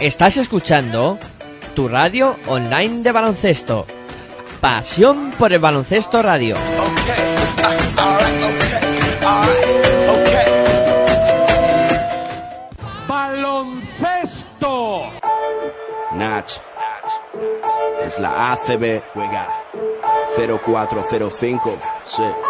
Estás escuchando tu radio online de baloncesto. Pasión por el baloncesto radio. Baloncesto. Nach. Es la ACB. Juega. 0405. Sí.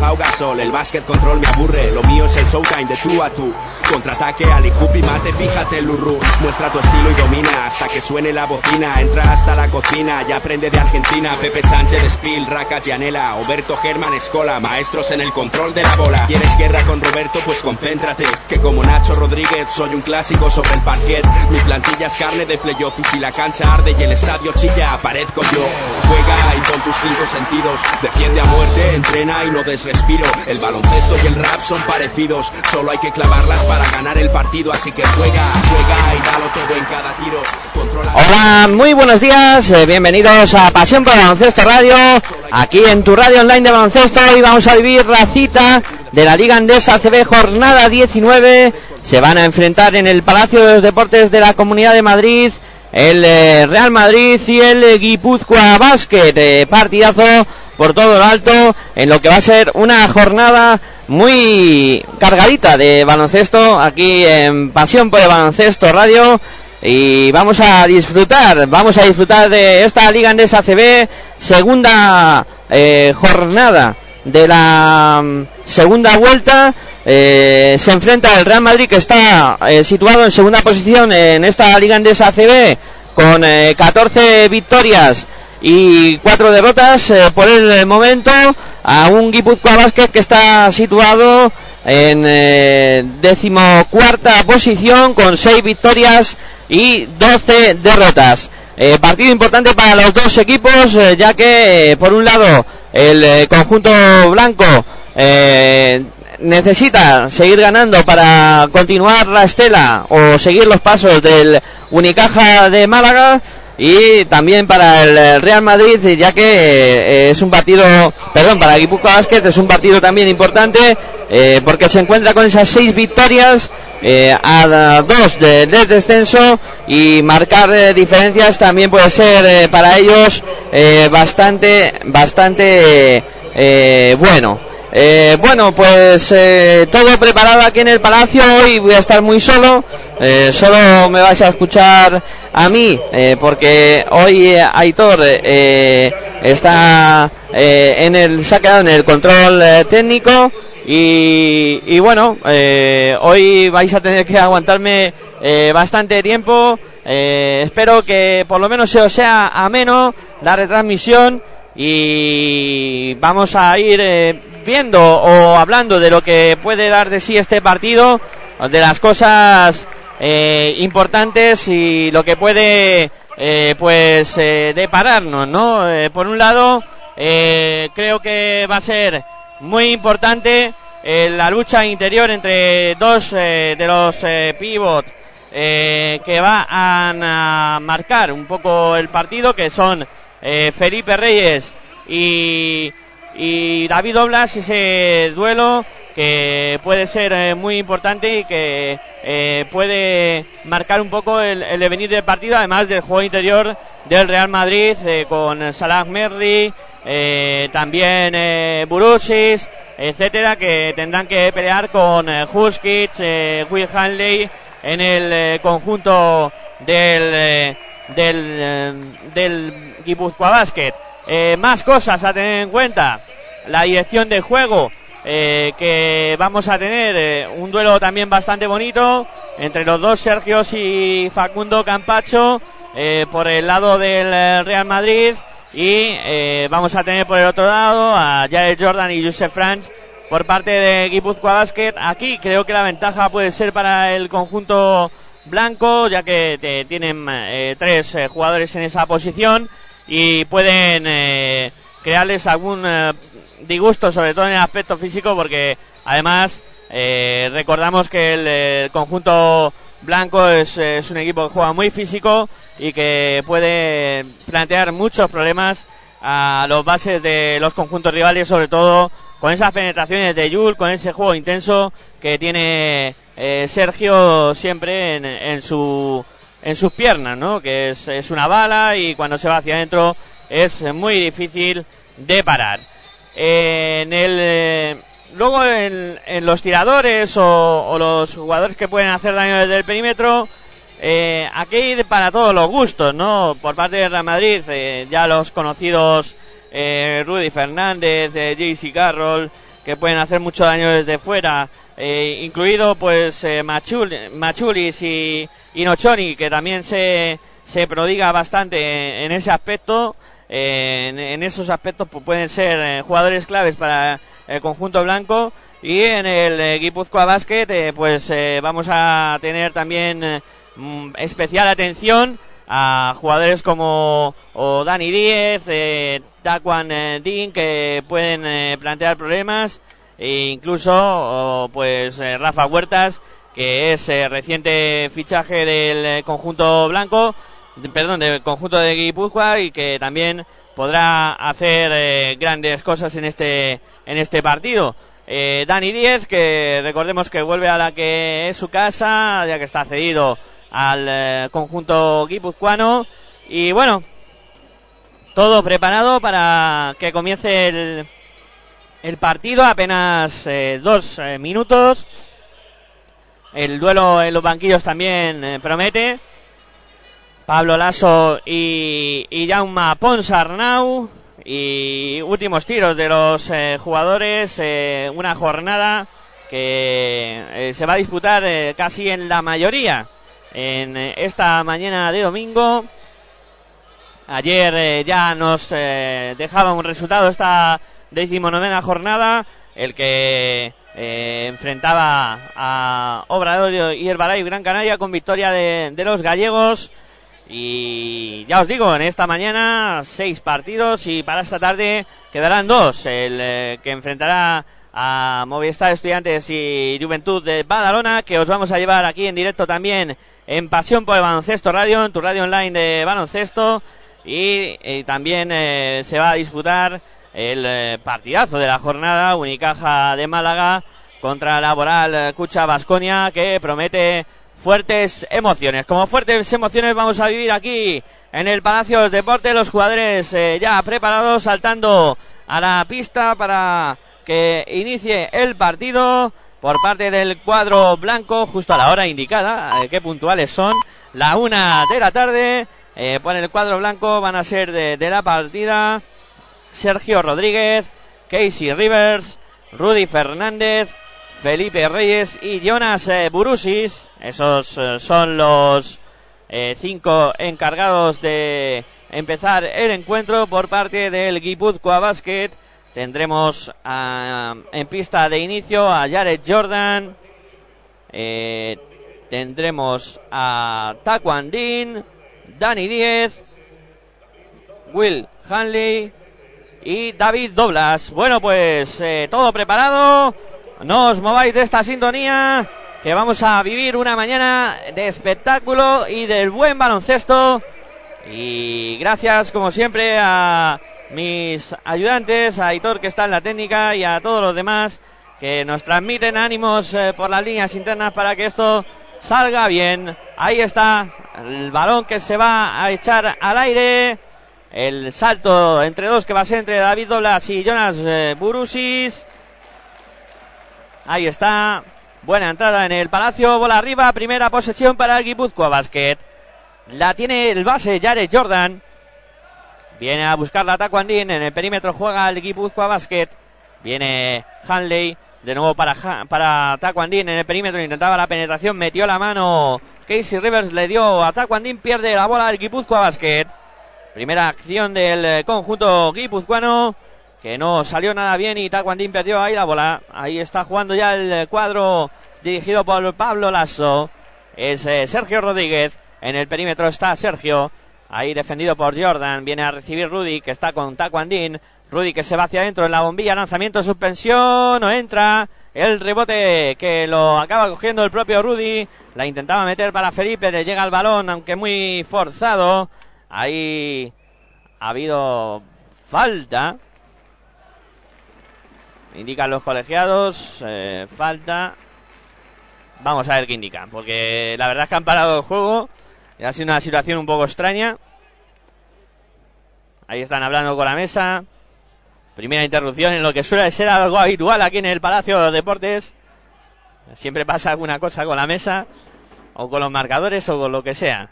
El básquet control me aburre, lo mío es el showtime de tú a tú. Contraataque, Ali y mate, fíjate Lurru. Muestra tu estilo y domina hasta que suene la bocina. Entra hasta la cocina, ya aprende de Argentina. Pepe Sánchez, Spill, Raca, Gianela, Oberto Germán, Escola, maestros en el control de la bola. ¿Quieres guerra con Roberto? Pues concéntrate. Que como Nacho Rodríguez soy un clásico sobre el parquet. Mi plantilla es carne de playoff y si la cancha arde y el estadio chilla, aparezco yo. Juega y con tus cinco sentidos. Defiende a muerte, entrena y no des respiro. El baloncesto y el rap son parecidos, solo hay que clavarlas para ganar el partido, así que juega, juega y dalo todo en cada tiro. Hola, muy buenos días, eh, bienvenidos a Pasión por Baloncesto Radio, aquí en tu radio online de baloncesto, y vamos a vivir la cita de la Liga Andesa CB Jornada 19, se van a enfrentar en el Palacio de los Deportes de la Comunidad de Madrid, el eh, Real Madrid y el Guipúzcoa Basket, eh, partidazo por todo lo alto en lo que va a ser una jornada muy cargadita de baloncesto aquí en Pasión por el Baloncesto Radio. Y vamos a disfrutar, vamos a disfrutar de esta Liga Andesa CB, segunda eh, jornada de la mm, segunda vuelta. Eh, se enfrenta el Real Madrid que está eh, situado en segunda posición en esta Liga Andesa con 14 victorias y cuatro derrotas eh, por el momento a un Guipúzcoa Vázquez que está situado en eh, decimocuarta posición con seis victorias y doce derrotas. Eh, partido importante para los dos equipos eh, ya que por un lado el eh, conjunto blanco eh, necesita seguir ganando para continuar la estela o seguir los pasos del Unicaja de Málaga y también para el Real Madrid ya que eh, es un partido perdón para Guipúzcoa Basket es un partido también importante eh, porque se encuentra con esas seis victorias eh, a dos de- del descenso y marcar eh, diferencias también puede ser para ellos bastante bastante bueno bueno, pues todo preparado aquí en el palacio. Hoy voy a estar muy solo. solo me vais a escuchar a mí, porque hoy Aitor está en el, se ha quedado en el control técnico. Y, bueno, eh, hoy vais a tener que aguantarme eh, bastante tiempo Eh, espero que por lo menos se os sea ameno la retransmisión y vamos a ir eh, viendo o hablando de lo que puede dar de sí este partido, de las cosas eh, importantes y lo que puede pues depararnos, ¿no? Por un lado, creo que va a ser muy importante eh, la lucha interior entre dos eh, de los eh, pivot eh, que van a marcar un poco el partido, que son eh, Felipe Reyes y, y David Oblas, ese duelo que puede ser muy importante y que puede marcar un poco el, el devenir del partido, además del juego interior del Real Madrid con Salah Merri, eh, también eh, Burusis, etcétera, que tendrán que pelear con eh, eh, Will Hanley en el eh, conjunto del del del Guipúzcoa Basket. Más cosas a tener en cuenta. La dirección de juego que vamos a tener un duelo también bastante bonito entre los dos Sergios y Facundo Campacho por el lado del Real Madrid y eh, vamos a tener por el otro lado a Jared Jordan y Joseph Franz por parte de Guipúzcoa Basket. Aquí creo que la ventaja puede ser para el conjunto blanco, ya que te- tienen eh, tres eh, jugadores en esa posición y pueden eh, crearles algún eh, disgusto, sobre todo en el aspecto físico, porque además eh, recordamos que el, eh, conjunto blanco es, un equipo que juega muy físico y que puede plantear muchos problemas a los bases de los conjuntos rivales, sobre todo con esas penetraciones de Yul, con ese juego intenso que tiene eh, Sergio siempre en, en su en sus piernas, ¿no? Que es, una bala y cuando se va hacia adentro es muy difícil de parar. En el eh, luego en, en los tiradores o, o los jugadores que pueden hacer daño desde el perímetro eh, aquí para todos los gustos, ¿no? Por parte de Real Madrid, eh, ya los conocidos eh, Rudy Fernández, eh, JC Carroll, que pueden hacer mucho daño desde fuera, eh, incluido pues eh, Machul- Machulis y, y Nochoni, que también se, se prodiga bastante en, ese aspecto. En, en esos aspectos pues, pueden ser jugadores claves para el conjunto blanco. Y en el Guipúzcoa Basket eh, pues eh, vamos a tener también mm, especial atención a jugadores como o Dani Díez, eh, Taquan eh, Dean que pueden eh, plantear problemas. E incluso pues Rafa Huertas que es reciente fichaje del conjunto blanco perdón, del conjunto de Guipúzcoa y que también podrá hacer eh, grandes cosas en este en este partido. Eh, Dani Díez, que recordemos que vuelve a la que es su casa, ya que está cedido al eh, conjunto guipuzcoano. Y bueno, todo preparado para que comience el, el partido, apenas dos minutos. El duelo en los banquillos también promete. Pablo Lasso y, y Ponsarnau. Y últimos tiros de los eh, jugadores. eh, una jornada que eh, se va a disputar casi en la mayoría en esta mañana de domingo. Ayer ya nos dejaba un resultado esta decimonovena jornada, el que enfrentaba a Obrador y Herbalife Gran Canaria con victoria de los gallegos. Y ya os digo, en esta mañana seis partidos y para esta tarde quedarán dos. El eh, que enfrentará a Movistar Estudiantes y Juventud de Badalona, que os vamos a llevar aquí en directo también en Pasión por el Baloncesto Radio, en tu radio online de baloncesto. Y, y también eh, se va a disputar el eh, partidazo de la jornada, Unicaja de Málaga contra Laboral eh, Cucha Basconia, que promete fuertes emociones. Como fuertes emociones vamos a vivir aquí en el Palacio de Deportes, los jugadores eh, ya preparados, saltando a la pista para que inicie el partido por parte del cuadro blanco, justo a la hora indicada, eh, qué puntuales son, la una de la tarde, eh, por el cuadro blanco van a ser de, de la partida Sergio Rodríguez, Casey Rivers, Rudy Fernández, Felipe Reyes y Jonas eh, Burusis. Esos eh, son los eh, cinco encargados de empezar el encuentro por parte del Guipúzcoa Basket. Tendremos en pista de inicio a Jared Jordan. Tendremos a Taquandin, Dani Díez, Will Hanley y David Doblas. Bueno, pues todo preparado. No os mováis de esta sintonía, que vamos a vivir una mañana de espectáculo y del buen baloncesto. Y gracias, como siempre, a mis ayudantes, a Hitor que está en la técnica y a todos los demás que nos transmiten ánimos eh, por las líneas internas para que esto salga bien. Ahí está el balón que se va a echar al aire. El salto entre dos que va a ser entre David Doblas y Jonas eh, Burusis. Ahí está. Buena entrada en el Palacio. Bola arriba. Primera posesión para el Guipúzcoa Basket. La tiene el base Jared Jordan. Viene a buscar la. En el perímetro juega el Guipúzcoa Basket. Viene Hanley. De nuevo para, para en el perímetro. Intentaba la penetración. Metió la mano. Casey Rivers le dio a Taquandín. Pierde la bola del Guipúzcoa Basket. Primera acción del conjunto guipuzcoano que no salió nada bien y Taquandín perdió ahí la bola. Ahí está jugando ya el eh, cuadro dirigido por Pablo Lasso. Es eh, Sergio Rodríguez. En el perímetro está Sergio. Ahí defendido por Jordan. Viene a recibir Rudy que está con Taquandín. Rudy que se va hacia adentro en la bombilla. Lanzamiento, suspensión. No entra. El rebote que lo acaba cogiendo el propio Rudy. La intentaba meter para Felipe. Le llega el balón, aunque muy forzado. Ahí ha habido falta. Indican los colegiados. Eh, falta. Vamos a ver qué indican. Porque la verdad es que han parado el juego. Y ha sido una situación un poco extraña. Ahí están hablando con la mesa. Primera interrupción en lo que suele ser algo habitual aquí en el Palacio de los Deportes. Siempre pasa alguna cosa con la mesa. O con los marcadores o con lo que sea.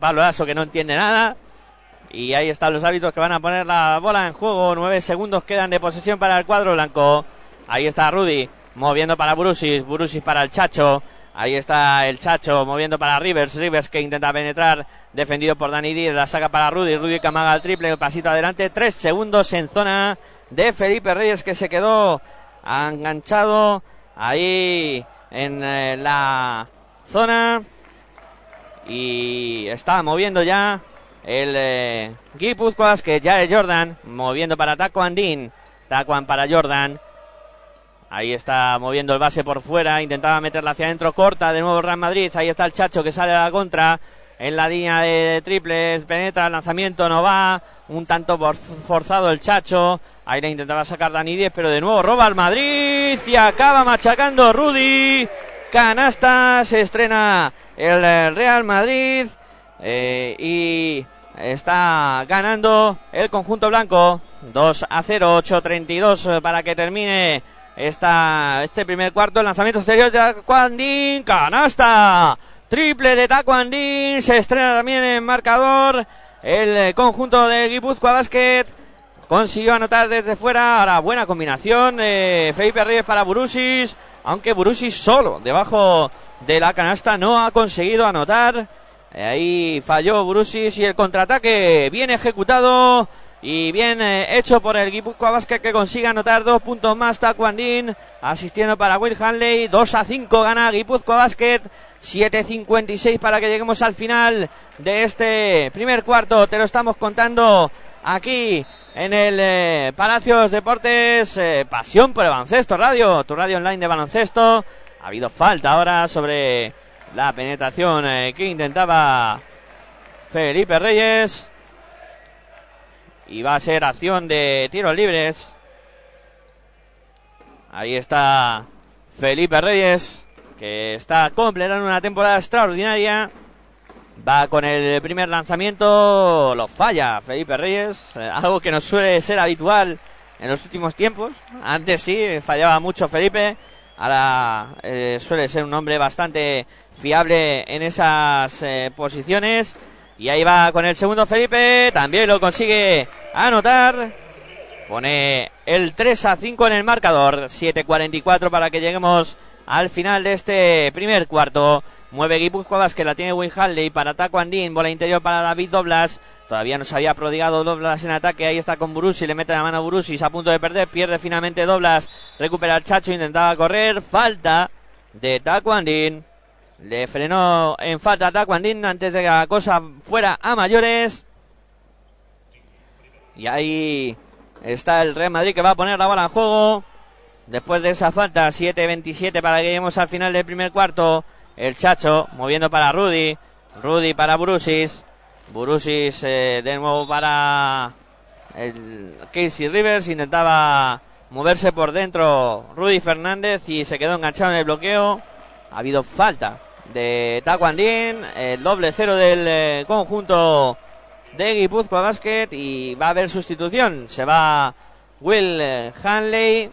Pablo Aso que no entiende nada. Y ahí están los hábitos que van a poner la bola en juego. Nueve segundos quedan de posesión para el cuadro blanco. Ahí está Rudy moviendo para Burusis. Burusis para el Chacho. Ahí está el Chacho moviendo para Rivers. Rivers que intenta penetrar. Defendido por Dani Díaz. La saca para Rudy. Rudy que amaga el triple. Pasito adelante. Tres segundos en zona de Felipe Reyes que se quedó enganchado ahí en eh, la zona y está moviendo ya el eh, que ya es Jordan, moviendo para Taco Andín, Tacuan para Jordan. Ahí está moviendo el base por fuera, intentaba meterla hacia adentro, corta de nuevo Real Madrid. Ahí está el Chacho que sale a la contra en la línea de triples, penetra, el lanzamiento no va, un tanto forzado el Chacho. Ahí le intentaba sacar Dani 10, pero de nuevo roba al Madrid y acaba machacando Rudy canasta, se estrena el Real Madrid eh, y está ganando el conjunto blanco 2 a 0, 8 32 para que termine esta, este primer cuarto. El lanzamiento exterior de Taquandín, canasta, triple de Taquandín, se estrena también en marcador el conjunto de Guipúzcoa Basket. Consiguió anotar desde fuera. Ahora buena combinación. Eh, Felipe Reyes para Burusis aunque Burusis solo debajo de la canasta no ha conseguido anotar. Ahí falló Burusis y el contraataque bien ejecutado y bien eh, hecho por el Guipúzcoa Basket que consigue anotar dos puntos más Taquandín asistiendo para Will Hanley. 2 a 5 gana Guipúzcoa Basket. 7.56 para que lleguemos al final de este primer cuarto. Te lo estamos contando aquí en el eh, Palacios Deportes, eh, Pasión por el Baloncesto Radio, tu radio online de baloncesto. Ha habido falta ahora sobre la penetración eh, que intentaba Felipe Reyes. Y va a ser acción de tiros libres. Ahí está Felipe Reyes, que está completando una temporada extraordinaria. Va con el primer lanzamiento, lo falla Felipe Reyes, eh, algo que no suele ser habitual en los últimos tiempos. Antes sí, fallaba mucho Felipe, ahora eh, suele ser un hombre bastante fiable en esas eh, posiciones. Y ahí va con el segundo Felipe, también lo consigue anotar. Pone el 3 a 5 en el marcador, 7.44 para que lleguemos al final de este primer cuarto. Mueve Guipúzcoa que la tiene Will Halley para Taco Andín. Bola interior para David Doblas. Todavía no se había prodigado Doblas en ataque. Ahí está con Burusi. Le mete la mano a Burusis a punto de perder. Pierde finalmente Doblas. Recupera el Chacho. Intentaba correr. Falta de Taco Andín. Le frenó en falta a Taco Andín antes de que la cosa fuera a mayores. Y ahí está el Real Madrid que va a poner la bola en juego. Después de esa falta, 7-27 para que lleguemos al final del primer cuarto. El Chacho moviendo para Rudy. Rudy para Brusis. Brusis eh, de nuevo para el Casey Rivers. Intentaba moverse por dentro Rudy Fernández y se quedó enganchado en el bloqueo. Ha habido falta de Tacuandín. El doble cero del eh, conjunto de Guipúzcoa Basket. Y va a haber sustitución. Se va Will eh, Hanley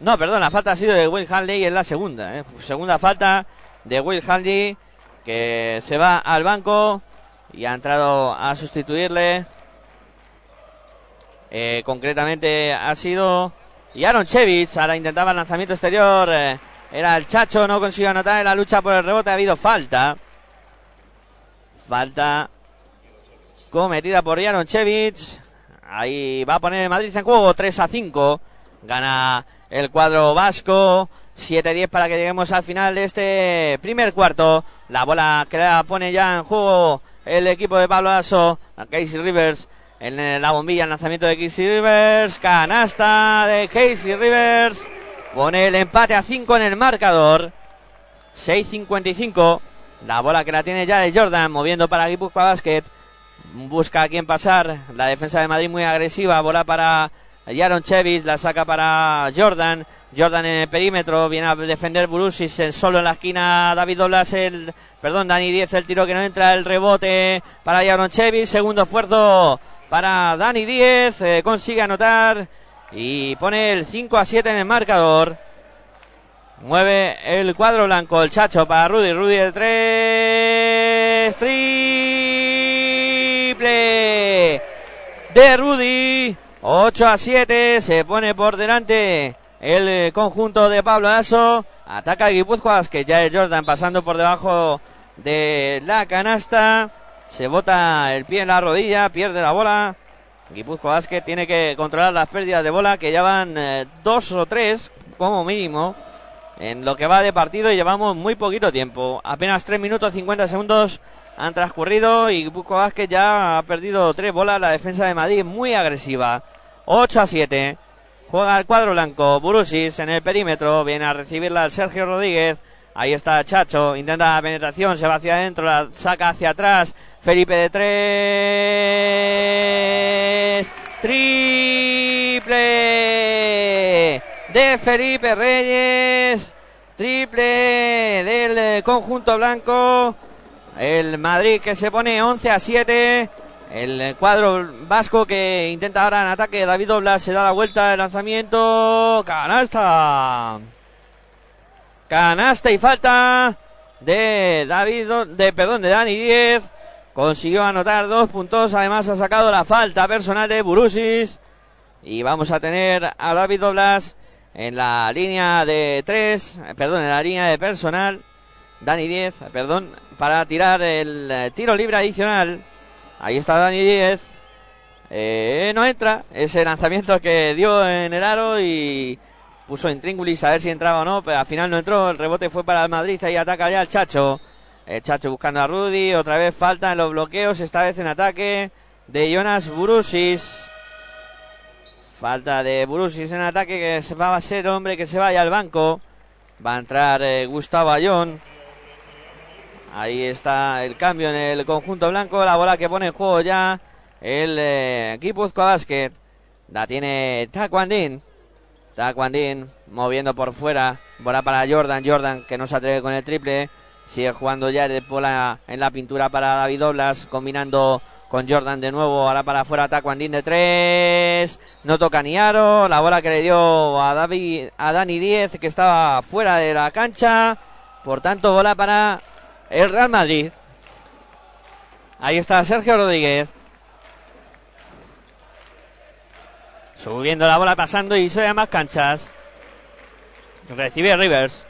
no, perdón, la falta ha sido de Will Hanley en la segunda. ¿eh? Segunda falta de Will Hanley que se va al banco y ha entrado a sustituirle. Eh, concretamente ha sido Aaron Chevich. Ahora intentaba el lanzamiento exterior. Eh, era el Chacho, no consiguió anotar en la lucha por el rebote. Ha habido falta. Falta cometida por Aaron Chevich. Ahí va a poner el Madrid en juego 3 a 5. Gana el cuadro vasco. 7-10 para que lleguemos al final de este primer cuarto. La bola que la pone ya en juego el equipo de Pablo Aso. Casey Rivers en la bombilla, el lanzamiento de Casey Rivers. Canasta de Casey Rivers. Pone el empate a 5 en el marcador. 6-55. La bola que la tiene ya de Jordan, moviendo para Guipúzcoa Basket. Busca a quien pasar. La defensa de Madrid muy agresiva. Bola para Jaron Chevis la saca para Jordan. Jordan en el perímetro, viene a defender Burusis solo en la esquina. David Doblas, el, perdón, Dani 10, el tiro que no entra, el rebote para Jaron Chevis. Segundo esfuerzo para Dani 10, eh, consigue anotar y pone el 5 a 7 en el marcador. Mueve el cuadro blanco, el chacho para Rudy, Rudy el 3, triple de Rudy. 8 a 7, se pone por delante el eh, conjunto de Pablo Aso. Ataca a Guipúzcoa, que ya es Jordan pasando por debajo de la canasta. Se bota el pie en la rodilla, pierde la bola. Guipúzcoa Basket tiene que controlar las pérdidas de bola, que ya van eh, dos o tres, como mínimo, en lo que va de partido y llevamos muy poquito tiempo. Apenas 3 minutos 50 segundos han transcurrido y Guipúzcoa Vázquez ya ha perdido tres bolas. La defensa de Madrid muy agresiva. 8 a 7. Juega el cuadro blanco. Burusis en el perímetro. Viene a recibirla Sergio Rodríguez. Ahí está Chacho. Intenta la penetración. Se va hacia adentro. La saca hacia atrás. Felipe de tres. Triple de Felipe Reyes. Triple del conjunto blanco. El Madrid que se pone 11 a 7. El cuadro vasco que intenta ahora en ataque. David Doblas se da la vuelta de lanzamiento. Canasta. Canasta y falta de David, de, perdón, de Dani 10. Consiguió anotar dos puntos. Además ha sacado la falta personal de Burusis. Y vamos a tener a David Doblas en la línea de tres, perdón, en la línea de personal. Dani 10, perdón, para tirar el eh, tiro libre adicional. Ahí está Dani 10. Eh, no entra ese lanzamiento que dio en el aro y puso en Tríngulis a ver si entraba o no, pero al final no entró. El rebote fue para el Madrid. Ahí ataca ya el Chacho. El Chacho buscando a Rudy. Otra vez falta en los bloqueos. Esta vez en ataque de Jonas Burusis. Falta de Burusis en ataque que va a ser hombre que se vaya al banco. Va a entrar eh, Gustavo Ayón. Ahí está el cambio en el conjunto blanco. La bola que pone en juego ya el eh, Basket. La tiene Taquandín. Taquandín moviendo por fuera. Bola para Jordan. Jordan que no se atreve con el triple. Sigue jugando ya de bola en la pintura para David Doblas. Combinando con Jordan de nuevo. Ahora para afuera Taquandín de tres. No toca ni aro. La bola que le dio a David, a Dani 10 que estaba fuera de la cancha. Por tanto, bola para el Real Madrid. Ahí está Sergio Rodríguez. Subiendo la bola, pasando y se más canchas. Recibe Rivers.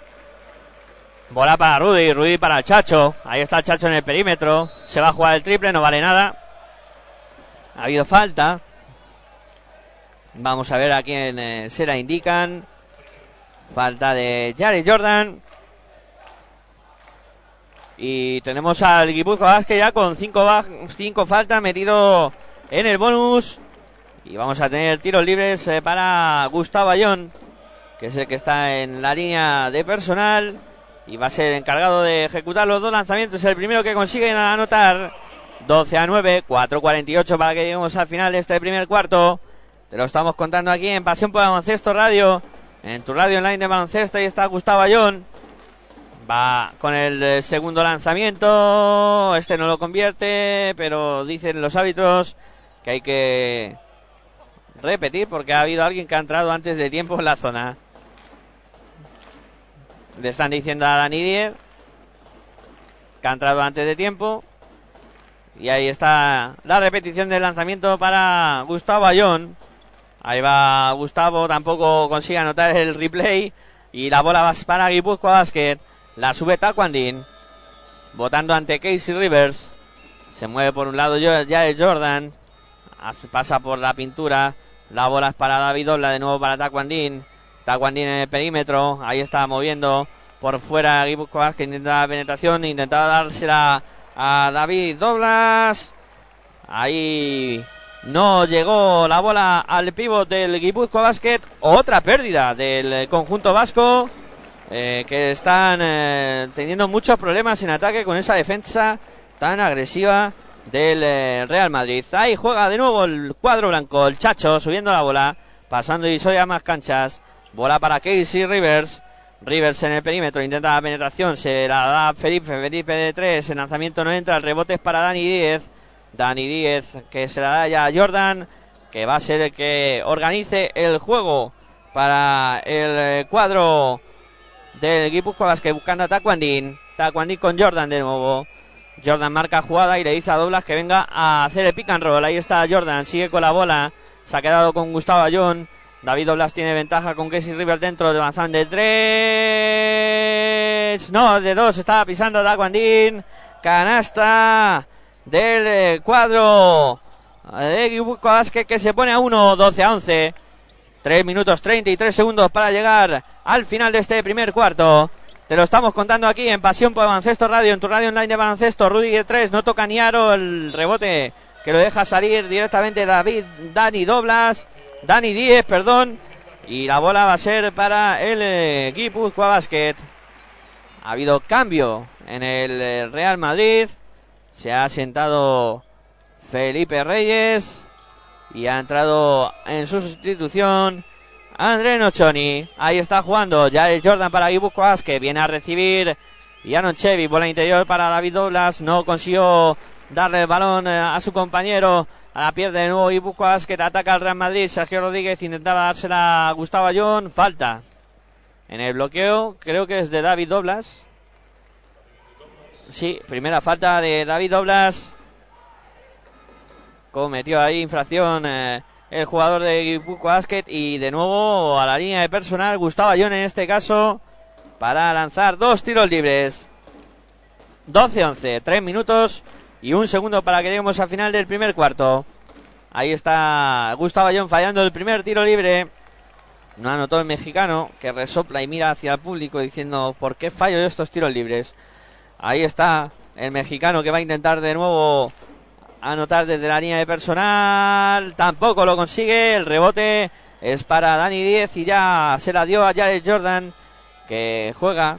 Bola para Rudy, Rudy para el Chacho. Ahí está el Chacho en el perímetro. Se va a jugar el triple, no vale nada. Ha habido falta. Vamos a ver a quién eh, se la indican. Falta de Jared Jordan. Y tenemos al Guipúzcoa que ya con cinco, cinco faltas metido en el bonus. Y vamos a tener tiros libres eh, para Gustavo Ayón, que es el que está en la línea de personal. Y va a ser encargado de ejecutar los dos lanzamientos. El primero que consigue anotar 12 a 9, 4.48 para que lleguemos al final de este primer cuarto. Te lo estamos contando aquí en Pasión por Baloncesto Radio, en tu radio online de baloncesto. Ahí está Gustavo Ayón. Va con el eh, segundo lanzamiento. Este no lo convierte, pero dicen los árbitros que hay que repetir porque ha habido alguien que ha entrado antes de tiempo en la zona. Le están diciendo a Dani que ha entrado antes de tiempo. Y ahí está la repetición del lanzamiento para Gustavo Ayón. Ahí va Gustavo, tampoco consigue anotar el replay. Y la bola va para Guipúzcoa Basket. La sube Taquandín. Votando ante Casey Rivers. Se mueve por un lado ya el Jordan. Pasa por la pintura. La bola es para David Dobla, de nuevo para Taquandín. Taquandín en el perímetro. Ahí está moviendo por fuera Guipúzcoa que intenta la penetración. Intentaba dársela a David Doblas. Ahí no llegó la bola al pívot del Guipúzcoa Basket. Otra pérdida del conjunto vasco. Eh, que están eh, teniendo muchos problemas en ataque con esa defensa tan agresiva del eh, Real Madrid. Ahí juega de nuevo el cuadro blanco, el Chacho subiendo la bola, pasando y soy a más canchas. Bola para Casey Rivers. Rivers en el perímetro, intenta la penetración, se la da Felipe, Felipe de tres, el lanzamiento no entra, el rebote es para Dani Díez. Dani Díez que se la da ya a Jordan, que va a ser el que organice el juego para el cuadro del Guipúzcoa que buscando a Taquandín. Taquandín con Jordan de nuevo. Jordan marca jugada y le dice a Doblas que venga a hacer el pick and roll. Ahí está Jordan, sigue con la bola. Se ha quedado con Gustavo Ayón. David Doblas tiene ventaja con Casey River dentro de Bazán de tres. No, de dos. Estaba pisando Taquandín. Canasta del eh, cuadro de Basket que se pone a 1, 12 a 11. 3 minutos 33 segundos para llegar al final de este primer cuarto. Te lo estamos contando aquí en Pasión por Baloncesto Radio, en tu radio online de baloncesto. Rudy de 3, no toca ni aro el rebote que lo deja salir directamente David, Dani Doblas, Dani 10, perdón. Y la bola va a ser para el equipo Basket. Ha habido cambio en el eh, Real Madrid. Se ha sentado Felipe Reyes y ha entrado en su sustitución André Nochoni. Ahí está jugando el Jordan para Ibuquas que viene a recibir Janon Chevy. Bola interior para David Douglas. No consiguió darle el balón eh, a su compañero. A la pierde de nuevo Ibuquas que ataca al Real Madrid. Sergio Rodríguez intentaba dársela a Gustavo Ayón. Falta. En el bloqueo creo que es de David Doblas. Sí, primera falta de David Doblas cometió ahí infracción eh, el jugador de Guipúzcoa Basket y de nuevo a la línea de personal Gustavo Ayón en este caso para lanzar dos tiros libres. 12-11 tres minutos y un segundo para que lleguemos al final del primer cuarto. Ahí está Gustavo Ayón fallando el primer tiro libre. No anotó el mexicano que resopla y mira hacia el público diciendo ¿por qué fallo yo estos tiros libres? ahí está el mexicano que va a intentar de nuevo anotar desde la línea de personal. Tampoco lo consigue. El rebote es para Dani 10 y ya se la dio a Jared Jordan que juega.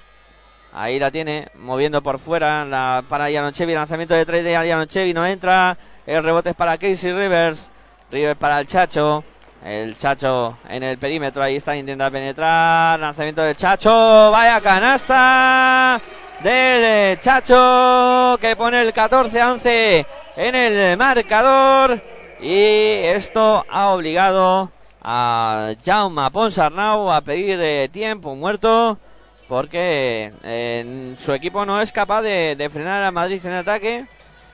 Ahí la tiene, moviendo por fuera la, para Chevy Lanzamiento de 3 de Chevy no entra. El rebote es para Casey Rivers. Rivers para el Chacho. El Chacho en el perímetro. Ahí está, intenta penetrar. Lanzamiento del Chacho. Vaya canasta del Chacho que pone el 14 a 11 en el marcador. Y esto ha obligado a Jaume Ponsarnau a pedir tiempo muerto porque eh, su equipo no es capaz de, frenar a Madrid en ataque.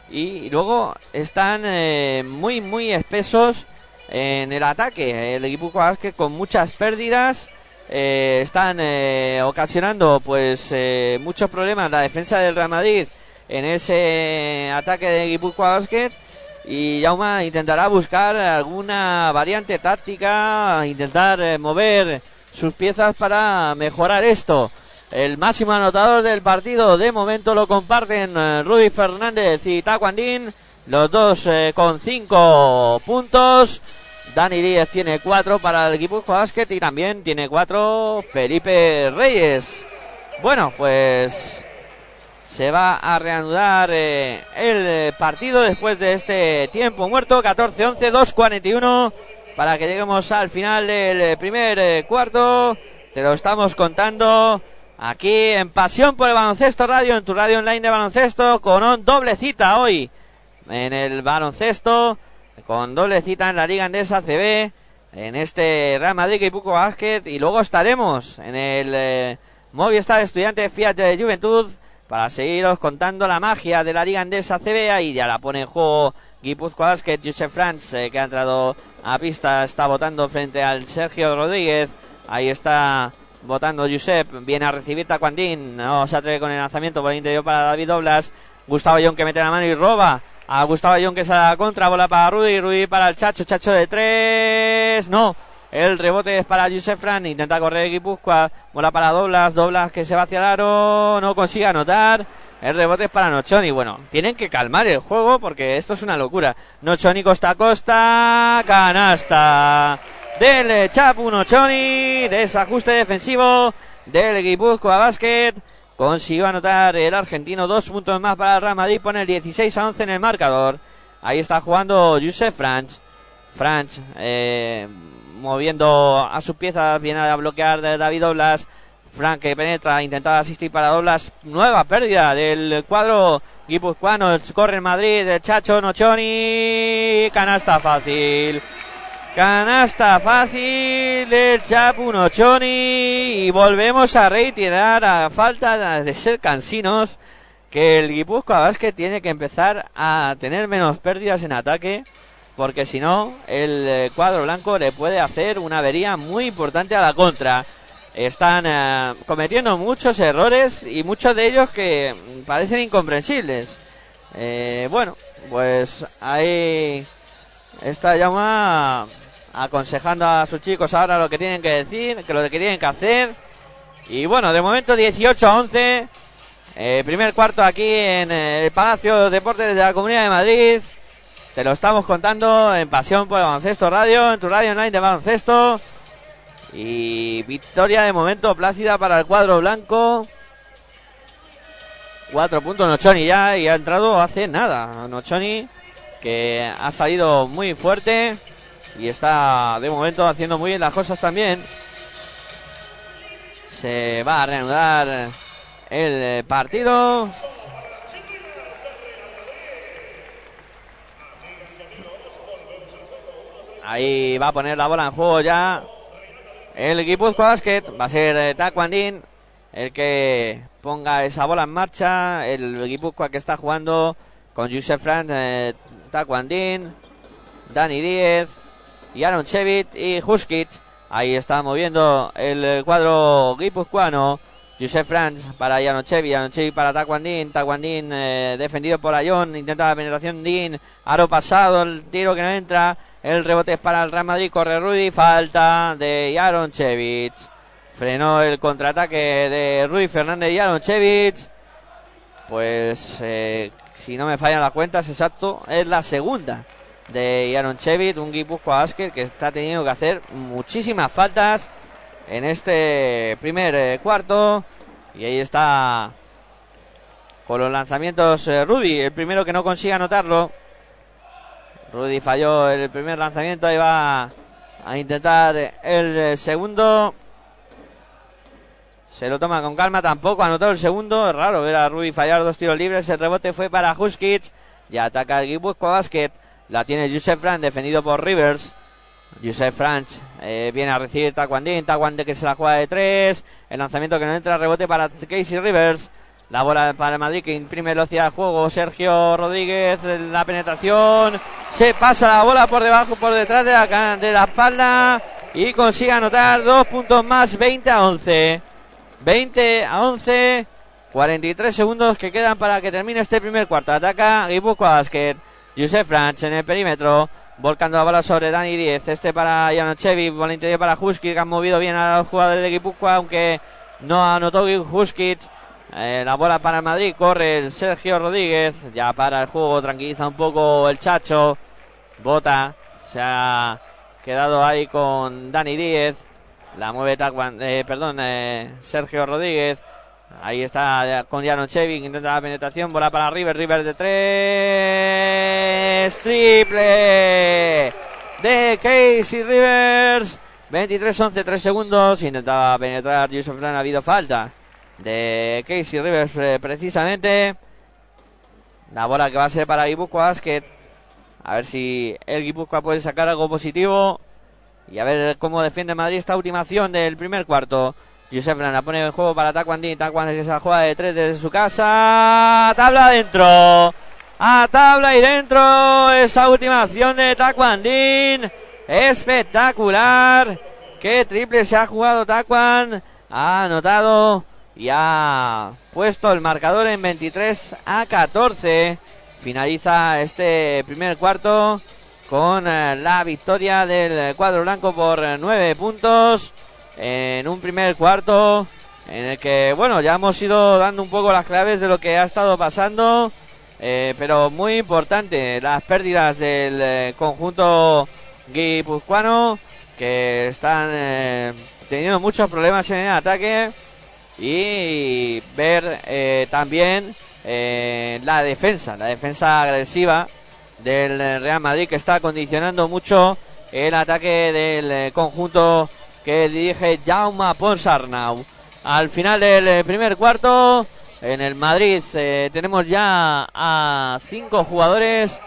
Y luego están eh, muy muy espesos en el ataque. El equipo que con muchas pérdidas eh, están eh, ocasionando pues eh, muchos problemas la defensa del Real Madrid en ese ataque de Guipúzcoa Basket y Jauma intentará buscar alguna variante táctica, intentar eh, mover sus piezas para mejorar esto. El máximo anotador del partido de momento lo comparten eh, Rudy Fernández y Tacuandín, los dos eh, con cinco puntos. Dani Díaz tiene cuatro para el Guipúzcoa Basket y también tiene cuatro Felipe Reyes. Bueno, pues se va a reanudar eh, el partido después de este tiempo muerto, 14-11, 2-41, para que lleguemos al final del primer eh, cuarto. Te lo estamos contando aquí en Pasión por el Baloncesto Radio, en tu radio online de baloncesto, con un doble cita hoy en el baloncesto, con doble cita en la Liga Andesa CB, en este Real Madrid Puco Basket, y luego estaremos en el eh, Movistar Estudiante Fiat de Juventud para seguiros contando la magia de la Liga Andesa CB y ya la pone en juego Guipúzcoa Basket, Josep Franz eh, que ha entrado a pista, está votando frente al Sergio Rodríguez, ahí está votando Josep, viene a recibir Tacuandín, no se atreve con el lanzamiento por el interior para David Doblas, Gustavo John que mete la mano y roba, a Gustavo John que sale a la contra, bola para Rudy, Rudy para el Chacho, Chacho de tres, no, el rebote es para Josef Fran, intenta correr Guipúzcoa, bola para Doblas, Doblas que se va hacia el no consigue anotar. El rebote es para Nochoni. Bueno, tienen que calmar el juego porque esto es una locura. Nochoni costa a costa, canasta del Chapu Nochoni, desajuste defensivo del Guipúzcoa Basket. Consiguió anotar el argentino dos puntos más para el Real Madrid, pone el 16 a 11 en el marcador. Ahí está jugando Josef Franch. Franch, eh, moviendo a sus piezas, viene a bloquear David Doblas. Frank que penetra, intenta asistir para Doblas. Nueva pérdida del cuadro guipuzcoano. Corre en Madrid, el Chacho Nochoni. Canasta fácil. Canasta fácil del Chapu Nochoni. Y volvemos a reiterar, a falta de ser cansinos, que el Guipúzcoa Basket tiene que empezar a tener menos pérdidas en ataque porque si no, el eh, cuadro blanco le puede hacer una avería muy importante a la contra. Están eh, cometiendo muchos errores y muchos de ellos que parecen incomprensibles. Eh, bueno, pues ahí está Yama aconsejando a sus chicos ahora lo que tienen que decir, que lo que tienen que hacer. Y bueno, de momento 18 a 11. Eh, primer cuarto aquí en el Palacio de Deportes de la Comunidad de Madrid. Te lo estamos contando en Pasión por el Baloncesto Radio, en tu radio online de baloncesto. Y victoria de momento plácida para el cuadro blanco. Cuatro puntos Nochoni ya y ha entrado hace nada. Nochoni que ha salido muy fuerte y está de momento haciendo muy bien las cosas también. Se va a reanudar el partido. Ahí va a poner la bola en juego ya. El Guipúzcoa Basket va a ser eh, Tacuandín el que ponga esa bola en marcha. El Guipúzcoa que está jugando con Josef Franz, eh, Tacuandín, Dani Díez, y y Huskic. Ahí está moviendo el cuadro guipuzcoano. Josef Franz para Janochevi, Janochevi para Tacuandín, Tacuandín eh, defendido por Ayón, intenta la penetración Din, Aro pasado, el tiro que no entra, el rebote es para el Real Madrid, corre Rudy, falta de Yaron Chevich. Frenó el contraataque de Rudy Fernández y Yaron Chevich. Pues eh, si no me fallan las cuentas, exacto, es la segunda de Yaron Chevich, un Guipuzcoa Basket que está teniendo que hacer muchísimas faltas en este primer eh, cuarto. Y ahí está con los lanzamientos eh, Rudy, el primero que no consigue anotarlo. Rudy falló el primer lanzamiento, ahí va a intentar el eh, segundo. Se lo toma con calma, tampoco anotó el segundo. Es raro ver a Rudy fallar dos tiros libres. El rebote fue para Huskic. Ya ataca el Guipuzcoa Basket. La tiene Joseph Franz, defendido por Rivers. Joseph Franz eh, viene a recibir Taquandín. Taquandín que se la juega de tres. El lanzamiento que no entra, rebote para Casey Rivers. La bola para Madrid que imprime velocidad al juego. Sergio Rodríguez, la penetración. Se pasa la bola por debajo, por detrás de la, de la espalda. y consigue anotar dos puntos más, 20 a 11. 20 a 11, 43 segundos que quedan para que termine este primer cuarto. Ataca Guipúzcoa Basket, Josef Franch en el perímetro, volcando la bola sobre Dani 10. Este para Janochevic, bola interior para Huskic, han movido bien a los jugadores de Guipúzcoa, aunque no anotó Huskic. Eh, la bola para Madrid, corre el Sergio Rodríguez, ya para el juego, tranquiliza un poco el Chacho, bota, se ha quedado ahí con Dani Díez, la mueve Tacuan, eh, perdón, eh, Sergio Rodríguez, ahí está con Janochevic, intenta la penetración, bola para River, River de tres, triple de Casey Rivers, 23-11, 3 segundos, intentaba penetrar Yusuf Fran, ha habido falta de Casey Rivers eh, precisamente. La bola que va a ser para Guipúzcoa Basket. A ver si el Guipúzcoa puede sacar algo positivo. Y a ver cómo defiende Madrid esta última acción del primer cuarto. Josef la pone en juego para Taekwondo. Taekwondo que se la juega de tres desde su casa. Tabla adentro. A tabla y dentro. Esa última acción de Taekwondo. Espectacular. Qué triple se ha jugado Taekwondo. Ha anotado y ha puesto el marcador en 23 a 14. Finaliza este primer cuarto con eh, la victoria del cuadro blanco por 9 eh, puntos en un primer cuarto en el que, bueno, ya hemos ido dando un poco las claves de lo que ha estado pasando, eh, pero muy importante las pérdidas del conjunto guipuzcoano que están teniendo muchos problemas en el ataque y ver eh, también eh, la defensa, la defensa agresiva del Real Madrid que está condicionando mucho el ataque del eh, conjunto que dirige Jaume Ponsarnau. Al final del primer cuarto, en el Madrid tenemos ya a cinco jugadores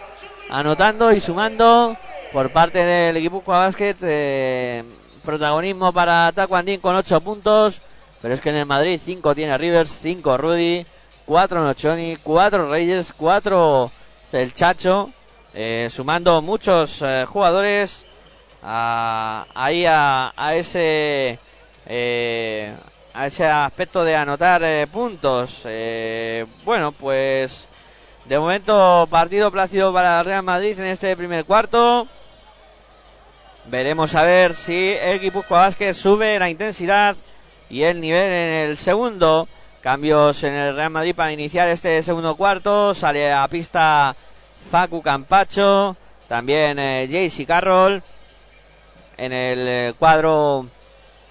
anotando y sumando por parte del equipo Basket. protagonismo para Tacuandín con ocho puntos. Pero es que en el Madrid 5 tiene Rivers, 5 Rudy, 4 Nochoni, 4 Reyes, 4 el Chacho, eh, sumando muchos eh, jugadores a, ahí a, a ese eh, a ese aspecto de anotar puntos. bueno, pues de momento partido plácido para Real Madrid en este primer cuarto. Veremos a ver si el Guipúzcoa Vázquez sube la intensidad y el nivel en el segundo. Cambios en el Real Madrid para iniciar este segundo cuarto. Sale a pista Facu Campacho. También eh, Carroll. En el eh, cuadro.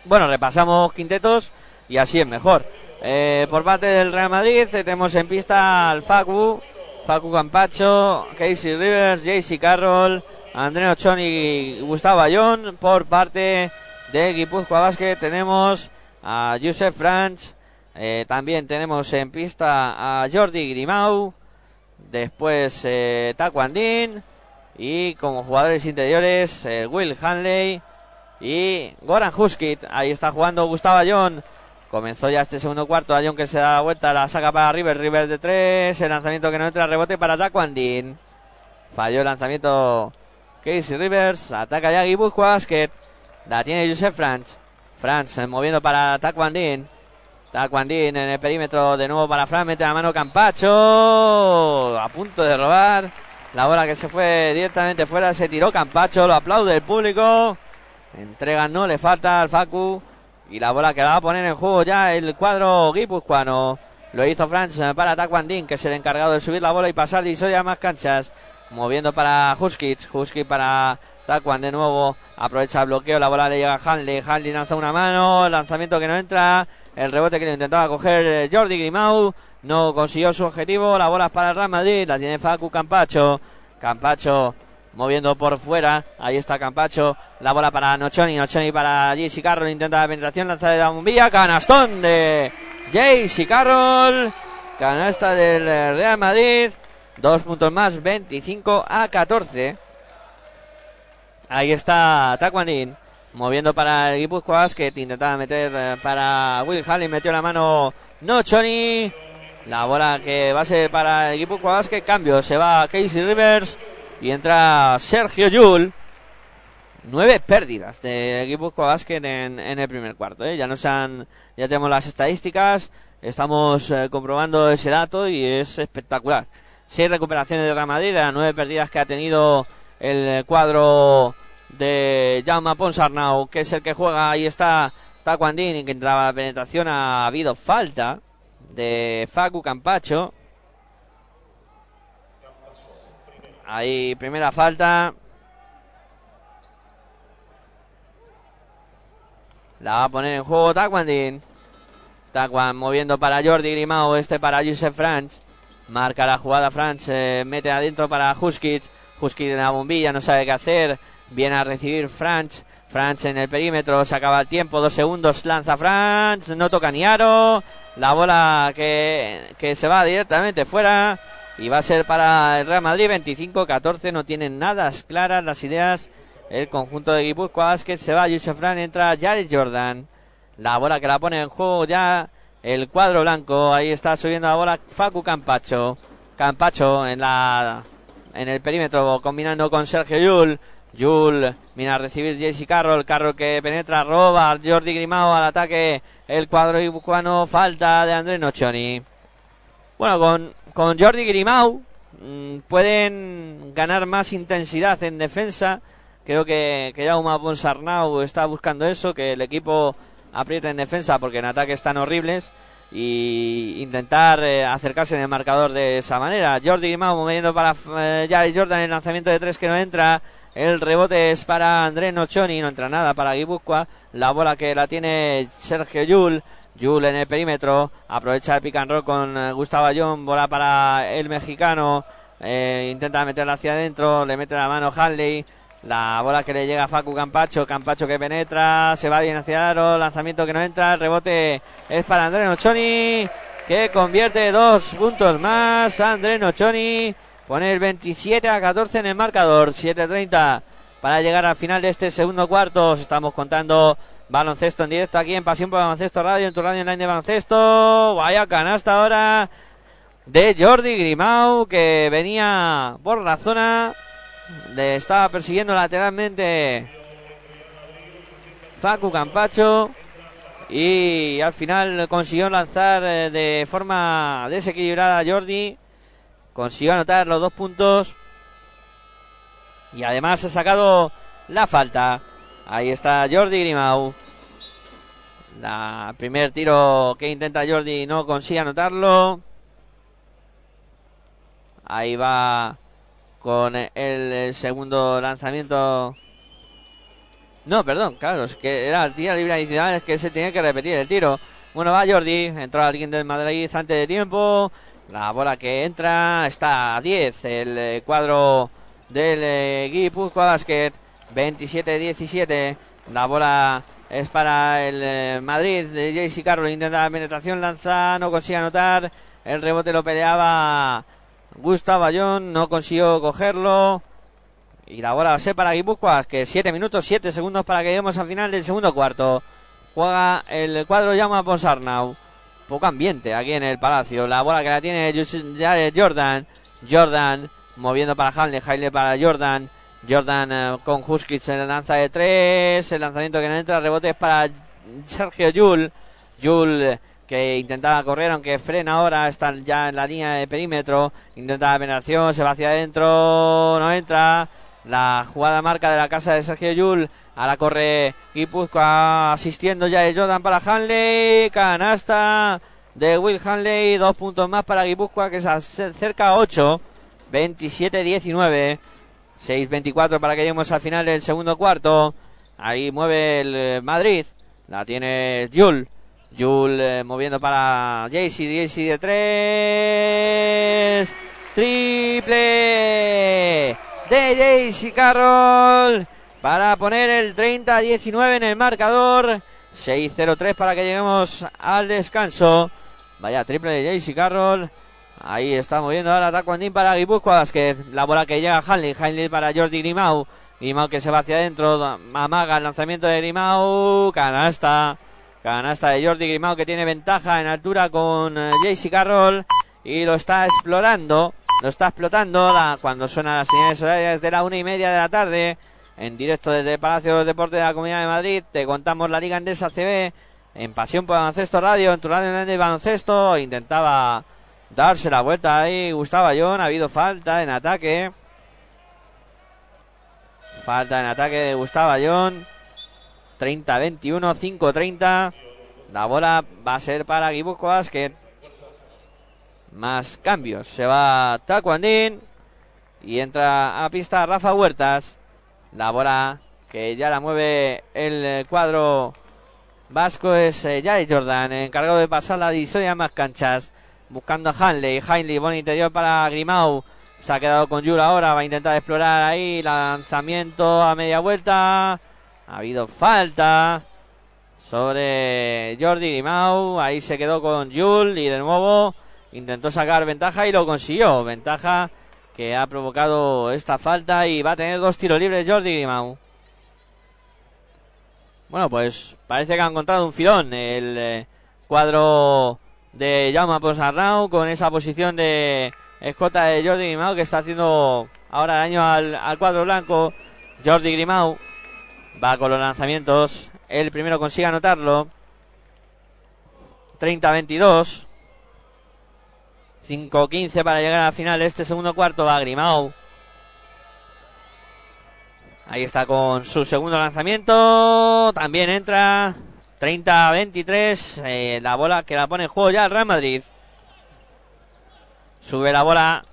Bueno, repasamos quintetos y así es mejor. Eh, por parte del Real Madrid tenemos en pista al Facu. Facu Campacho, Casey Rivers, JC Carroll, André Ochón y Gustavo Ayón. Por parte de Guipúzcoa Basket tenemos a Joseph Franch. Eh, también tenemos en pista a Jordi Grimau. Después eh, Taquandin. Y como jugadores interiores, eh, Will Hanley y Goran Huskit. Ahí está jugando Gustavo Ayón. Comenzó ya este segundo cuarto. Ayón que se da vuelta, la saca para River. River de tres. El lanzamiento que no entra, rebote para Taquandin. Falló el lanzamiento Casey Rivers. Ataca ya Gibus Basket. La tiene Joseph Franch. Franz moviendo para Taquandin. Taquandin en el perímetro de nuevo para Franz. Mete la mano Campacho. A punto de robar. La bola que se fue directamente fuera. Se tiró Campacho. Lo aplaude el público. Entrega no le falta al Facu. Y la bola que la va a poner en juego ya el cuadro guipuzcoano. Lo hizo Franz para Taquandin, que es el encargado de subir la bola y pasar y soy a más canchas. Moviendo para Huskic. Huskic para Taquan de nuevo aprovecha el bloqueo, la bola le llega a Hanley, Hanley lanza una mano, lanzamiento que no entra, el rebote que lo intentaba coger eh, Jordi Grimau, no consiguió su objetivo, la bola es para el Real Madrid, la tiene Facu Campacho, Campacho moviendo por fuera, ahí está Campacho, la bola para Nochoni, Nochoni para JC Carroll, intenta la penetración, lanza de la bombilla, canastón de JC Carroll, canasta del Real Madrid, dos puntos más, 25 a 14. Ahí está Taquanin moviendo para el Guipúzcoa que intentaba meter eh, para Will Halley, metió la mano no Choni. La bola que va a ser para el Guipúzcoa que cambio, se va Casey Rivers y entra Sergio Yul. nueve pérdidas de Guipúzcoa Basket en, en el primer cuarto. ¿eh? Ya nos han, ya tenemos las estadísticas, estamos eh, comprobando ese dato y es espectacular. Seis recuperaciones de Real nueve pérdidas que ha tenido el cuadro de Jaume Ponsarnau, que es el que juega, ahí está Tacuandín, que entraba la penetración, ha habido falta de Facu Campacho. Ahí, primera falta. La va a poner en juego Taquandín. Taquan moviendo para Jordi Grimao, este para Joseph Franz. Marca la jugada Franz, mete adentro para Huskic. Huskic en la bombilla, no sabe qué hacer. Viene a recibir Franz. Franz en el perímetro, se acaba el tiempo, dos segundos, lanza Franz, no toca ni aro. La bola que, que se va directamente fuera. Y va a ser para el Real Madrid 25-14. No tienen nada claras las ideas el conjunto de Guipúzcoa que se va Yusuf Fran, entra Jared Jordan. La bola que la pone en juego ya el cuadro blanco. Ahí está subiendo la bola Facu Campacho. Campacho en la en el perímetro combinando con Sergio Yul. Yul viene a recibir Jesse Carroll. Carroll que penetra, roba. Jordi Grimao al ataque. El cuadro guipuzcoano. Falta de Andrés Nochoni. Bueno, con, con Jordi Grimao mmm, pueden ganar más intensidad en defensa Creo que, que Jaume Ponsarnau está buscando eso, que el equipo apriete en defensa porque en ataque están horribles y intentar eh, acercarse en el marcador de esa manera. Jordi Grimao moviendo para eh, Jordan el lanzamiento de tres que no entra. El rebote es para Andrés Nochoni, no entra nada para Guipúzcoa. La bola que la tiene Sergio Yul. Yul en el perímetro, aprovecha el pick and con eh, Gustavo Ayón, bola para el mexicano, eh, intenta meterla hacia adentro, le mete la mano Hanley, la bola que le llega a Facu Campacho, Campacho que penetra, se va bien hacia el aro, lanzamiento que no entra, el rebote es para André Nochoni, que convierte dos puntos más. André Nochoni pone el 27 a 14 en el marcador, 7-30 para llegar al final de este segundo cuarto. Estamos contando baloncesto en directo aquí en Pasión por Baloncesto Radio, en tu radio online de baloncesto. Vaya canasta ahora de Jordi Grimau que venía por la zona le estaba persiguiendo lateralmente Facu Campacho y al final consiguió lanzar eh, de forma desequilibrada Jordi. Consiguió anotar los dos puntos y además ha sacado la falta. Ahí está Jordi Grimau. La primer tiro que intenta Jordi no consigue anotarlo. Ahí va con el, segundo lanzamiento. No, perdón, claro, es que era el tiro libre adicional, es que se tenía que repetir el tiro. Bueno, va Jordi, entró alguien del Madrid antes de tiempo. La bola que entra está a 10. El eh, cuadro del eh, Guipúzcoa Basket. 27-17. La bola es para el eh, Madrid de JC Carroll. Intenta la penetración, lanza, no consigue anotar. El rebote lo peleaba Gustavo Bayón no consiguió cogerlo. Y la bola va a ser para que 7 minutos, 7 segundos para que lleguemos al final del segundo cuarto. Juega el cuadro llama Ponsarnau. Poco ambiente aquí en el Palacio. La bola que la tiene Jordan. Jordan moviendo para Hanley, Hanley para Jordan. Jordan eh, con Huskic se lanza de 3. El lanzamiento que no entra, rebote es para Sergio Yul. Yul que intentaba correr, aunque frena ahora, está ya en la línea de perímetro, intenta la penetración, se va hacia adentro, no entra, la jugada marca de la casa de Sergio Yul, ahora corre Guipúzcoa asistiendo ya de Jordan para Hanley, canasta de Will Hanley, dos puntos más para Guipúzcoa que se acerca a 8, 27-19, 6-24 para que lleguemos al final del segundo cuarto, ahí mueve el Madrid, la tiene Yul, Jul eh, moviendo para Jaycee, Jaycee de tres. Triple de Jaycee Carroll para poner el 30-19 en el marcador. 6-0-3 para que lleguemos al descanso. Vaya triple de Jaycee Carroll. Ahí está moviendo ahora Taquandín para Guipúzcoa que La bola que llega a Hanley. Hanley para Jordi Grimau. Grimau que se va hacia adentro. Amaga el lanzamiento de Grimau. Canasta Canasta de Jordi Grimao que tiene ventaja en altura con uh, JC Carroll y lo está explorando, lo está explotando la, cuando suena las señales horarias de la una y media de la tarde en directo desde Palacio de Deportes de la Comunidad de Madrid. Te contamos la Liga Endesa CB en Pasión por Baloncesto Radio, en tu radio de baloncesto. Intentaba darse la vuelta ahí Gustavo John. Ha habido falta en ataque. Falta en ataque de Gustavo John. 30-21, 5-30. La bola va a ser para Guibuco Basket. Más cambios. Se va Tacuandín. Y entra a pista Rafa Huertas. La bola que ya la mueve el cuadro vasco es eh, Jordan. Encargado de pasar la divisoria más canchas. Buscando a Hanley. Hanley, buen interior para Grimau. Se ha quedado con Yura ahora. Va a intentar explorar ahí. Lanzamiento a media vuelta. Ha habido falta sobre Jordi Grimau. Ahí se quedó con Jul y de nuevo intentó sacar ventaja y lo consiguió. Ventaja que ha provocado esta falta y va a tener dos tiros libres Jordi Grimau. Bueno, pues parece que ha encontrado un filón el eh, cuadro de Jaume Posarnau con esa posición de escota de Jordi Grimau que está haciendo ahora daño al, al cuadro blanco. Jordi Grimau va con los lanzamientos. El primero consigue anotarlo. 30-22. 5-15 para llegar a la final de este segundo cuarto. Va Grimau. Ahí está con su segundo lanzamiento. También entra. 30-23. Eh, la bola que la pone en juego ya el Real Madrid. Sube la bola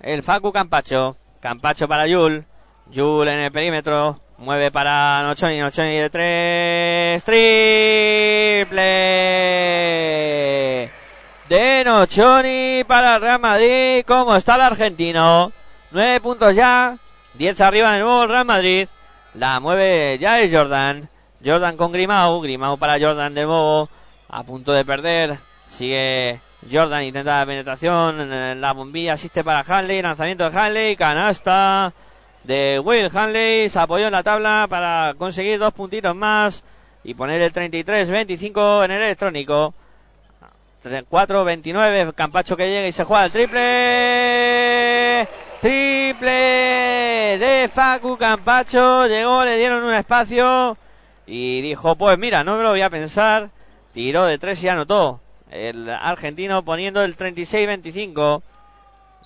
el Facu Campacho. Campacho para Yul. Yul en el perímetro. Mueve para Nochoni. Nochoni de tres. Triple. De Nochoni para el Real Madrid. ¿Cómo está el argentino? Nueve puntos ya. Diez arriba de nuevo Real Madrid. La mueve ya es Jordan. Jordan con Grimau. Grimau para Jordan de nuevo. A punto de perder. Sigue Jordan. Intenta la penetración. La bombilla asiste para Hanley. Lanzamiento de Hanley. Canasta de Will Hanley. Se apoyó en la tabla para conseguir dos puntitos más. Y poner el 33-25 en el electrónico. 4-29. Campacho que llega y se juega el triple. Triple de Facu Campacho. Llegó, le dieron un espacio. Y dijo, pues mira, no me lo voy a pensar. Tiró de tres y anotó. El argentino poniendo el 36-25.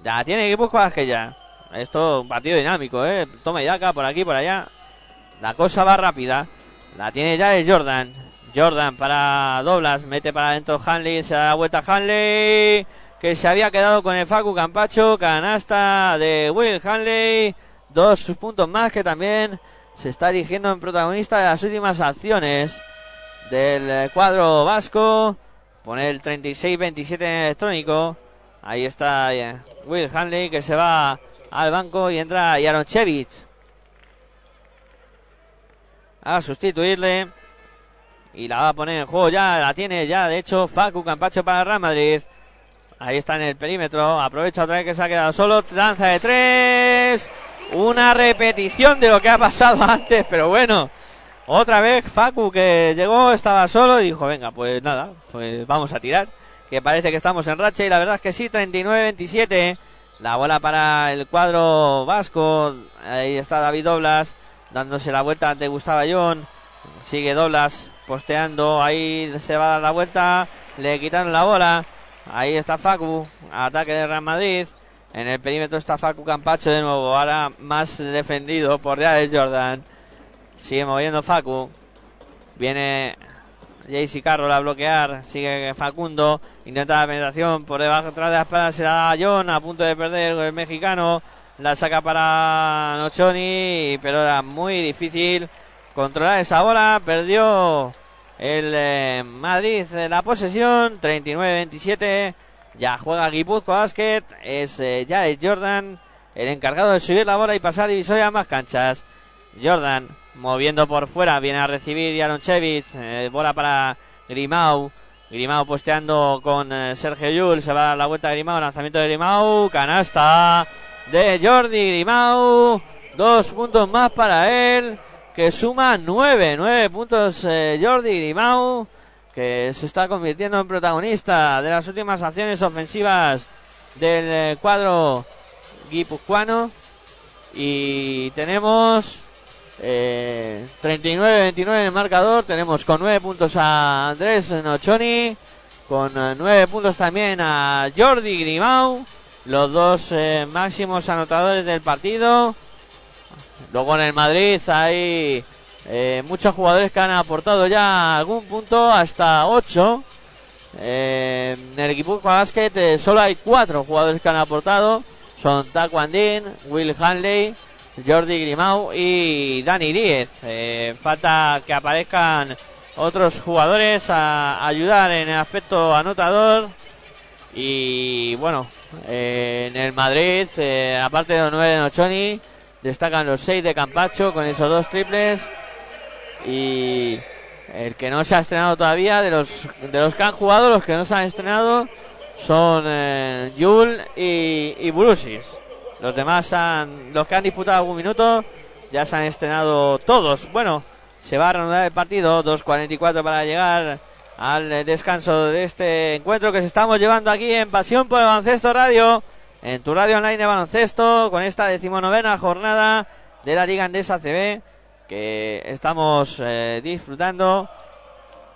Ya tiene buscar que ya. Esto un partido dinámico, ¿eh? Toma y acá, por aquí, por allá. La cosa va rápida. La tiene ya el Jordan. Jordan para Doblas. Mete para adentro Hanley. Se da vuelta Hanley. Que se había quedado con el Facu Campacho. Canasta de Will Hanley. Dos puntos más que también se está dirigiendo en protagonista de las últimas acciones del cuadro vasco. Pone el 36-27 en electrónico. Ahí está eh, Will Hanley que se va al banco y entra Yaronchevich a sustituirle y la va a poner en juego ya, la tiene ya, de hecho, Facu Campacho para Real Madrid. Ahí está en el perímetro, aprovecha otra vez que se ha quedado solo, lanza de tres, una repetición de lo que ha pasado antes, pero bueno, otra vez Facu que llegó, estaba solo y dijo, venga, pues nada, pues vamos a tirar, que parece que estamos en racha y la verdad es que sí, 39-27. La bola para el cuadro vasco. Ahí está David Doblas dándose la vuelta ante Gustavo Ayón. Sigue Doblas posteando. Ahí se va a dar la vuelta. Le quitaron la bola. Ahí está Facu. Ataque de Real Madrid. En el perímetro está Facu Campacho de nuevo. Ahora más defendido por Real Jordan. Sigue moviendo Facu. Viene JC Carroll a bloquear. Sigue Facundo. Intenta la penetración por debajo atrás de la espalda. Será John a punto de perder el mexicano. La saca para Nochoni. Pero era muy difícil controlar esa bola. Perdió el eh, Madrid la posesión. 39-27. Ya juega Guipuzcoa Basket. Es eh, ya es Jordan. El encargado de subir la bola y pasar divisoria a más canchas. Jordan moviendo por fuera, viene a recibir Yaronchevich, eh, bola para Grimau, Grimau posteando con eh, Sergio Yul, se va a dar la vuelta a lanzamiento de Grimau, canasta de Jordi Grimau, dos puntos más para él, que suma nueve, nueve puntos eh, Jordi Grimau, que se está convirtiendo en protagonista de las últimas acciones ofensivas del cuadro guipuzcoano y tenemos 39-29 en el marcador. Tenemos con 9 puntos a Andrés Nochoni. Con 9 puntos también a Jordi Grimau. Los dos máximos anotadores del partido. Luego en el Madrid hay muchos jugadores que han aportado ya algún punto, hasta 8. en el equipo de básquet solo hay 4 jugadores que han aportado. Son Taquandin, Will Hanley, Jordi Grimau y Dani Díez. Eh, falta que aparezcan otros jugadores a ayudar en el aspecto anotador. Y bueno, eh, en el Madrid, eh, aparte de los 9 de Nochoni, destacan los 6 de Campacho con esos dos triples. Y el que no se ha estrenado todavía, de los, de los que han jugado, los que no se han estrenado, son eh, Yul y, y Brusis. Los demás han, los que han disputado algún minuto ya se han estrenado todos. Bueno, se va a reanudar el partido, 2.44 para llegar al descanso de este encuentro que se estamos llevando aquí en Pasión por el Baloncesto Radio, en tu radio online de baloncesto, con esta decimonovena jornada de la Liga Andesa CB que estamos eh, disfrutando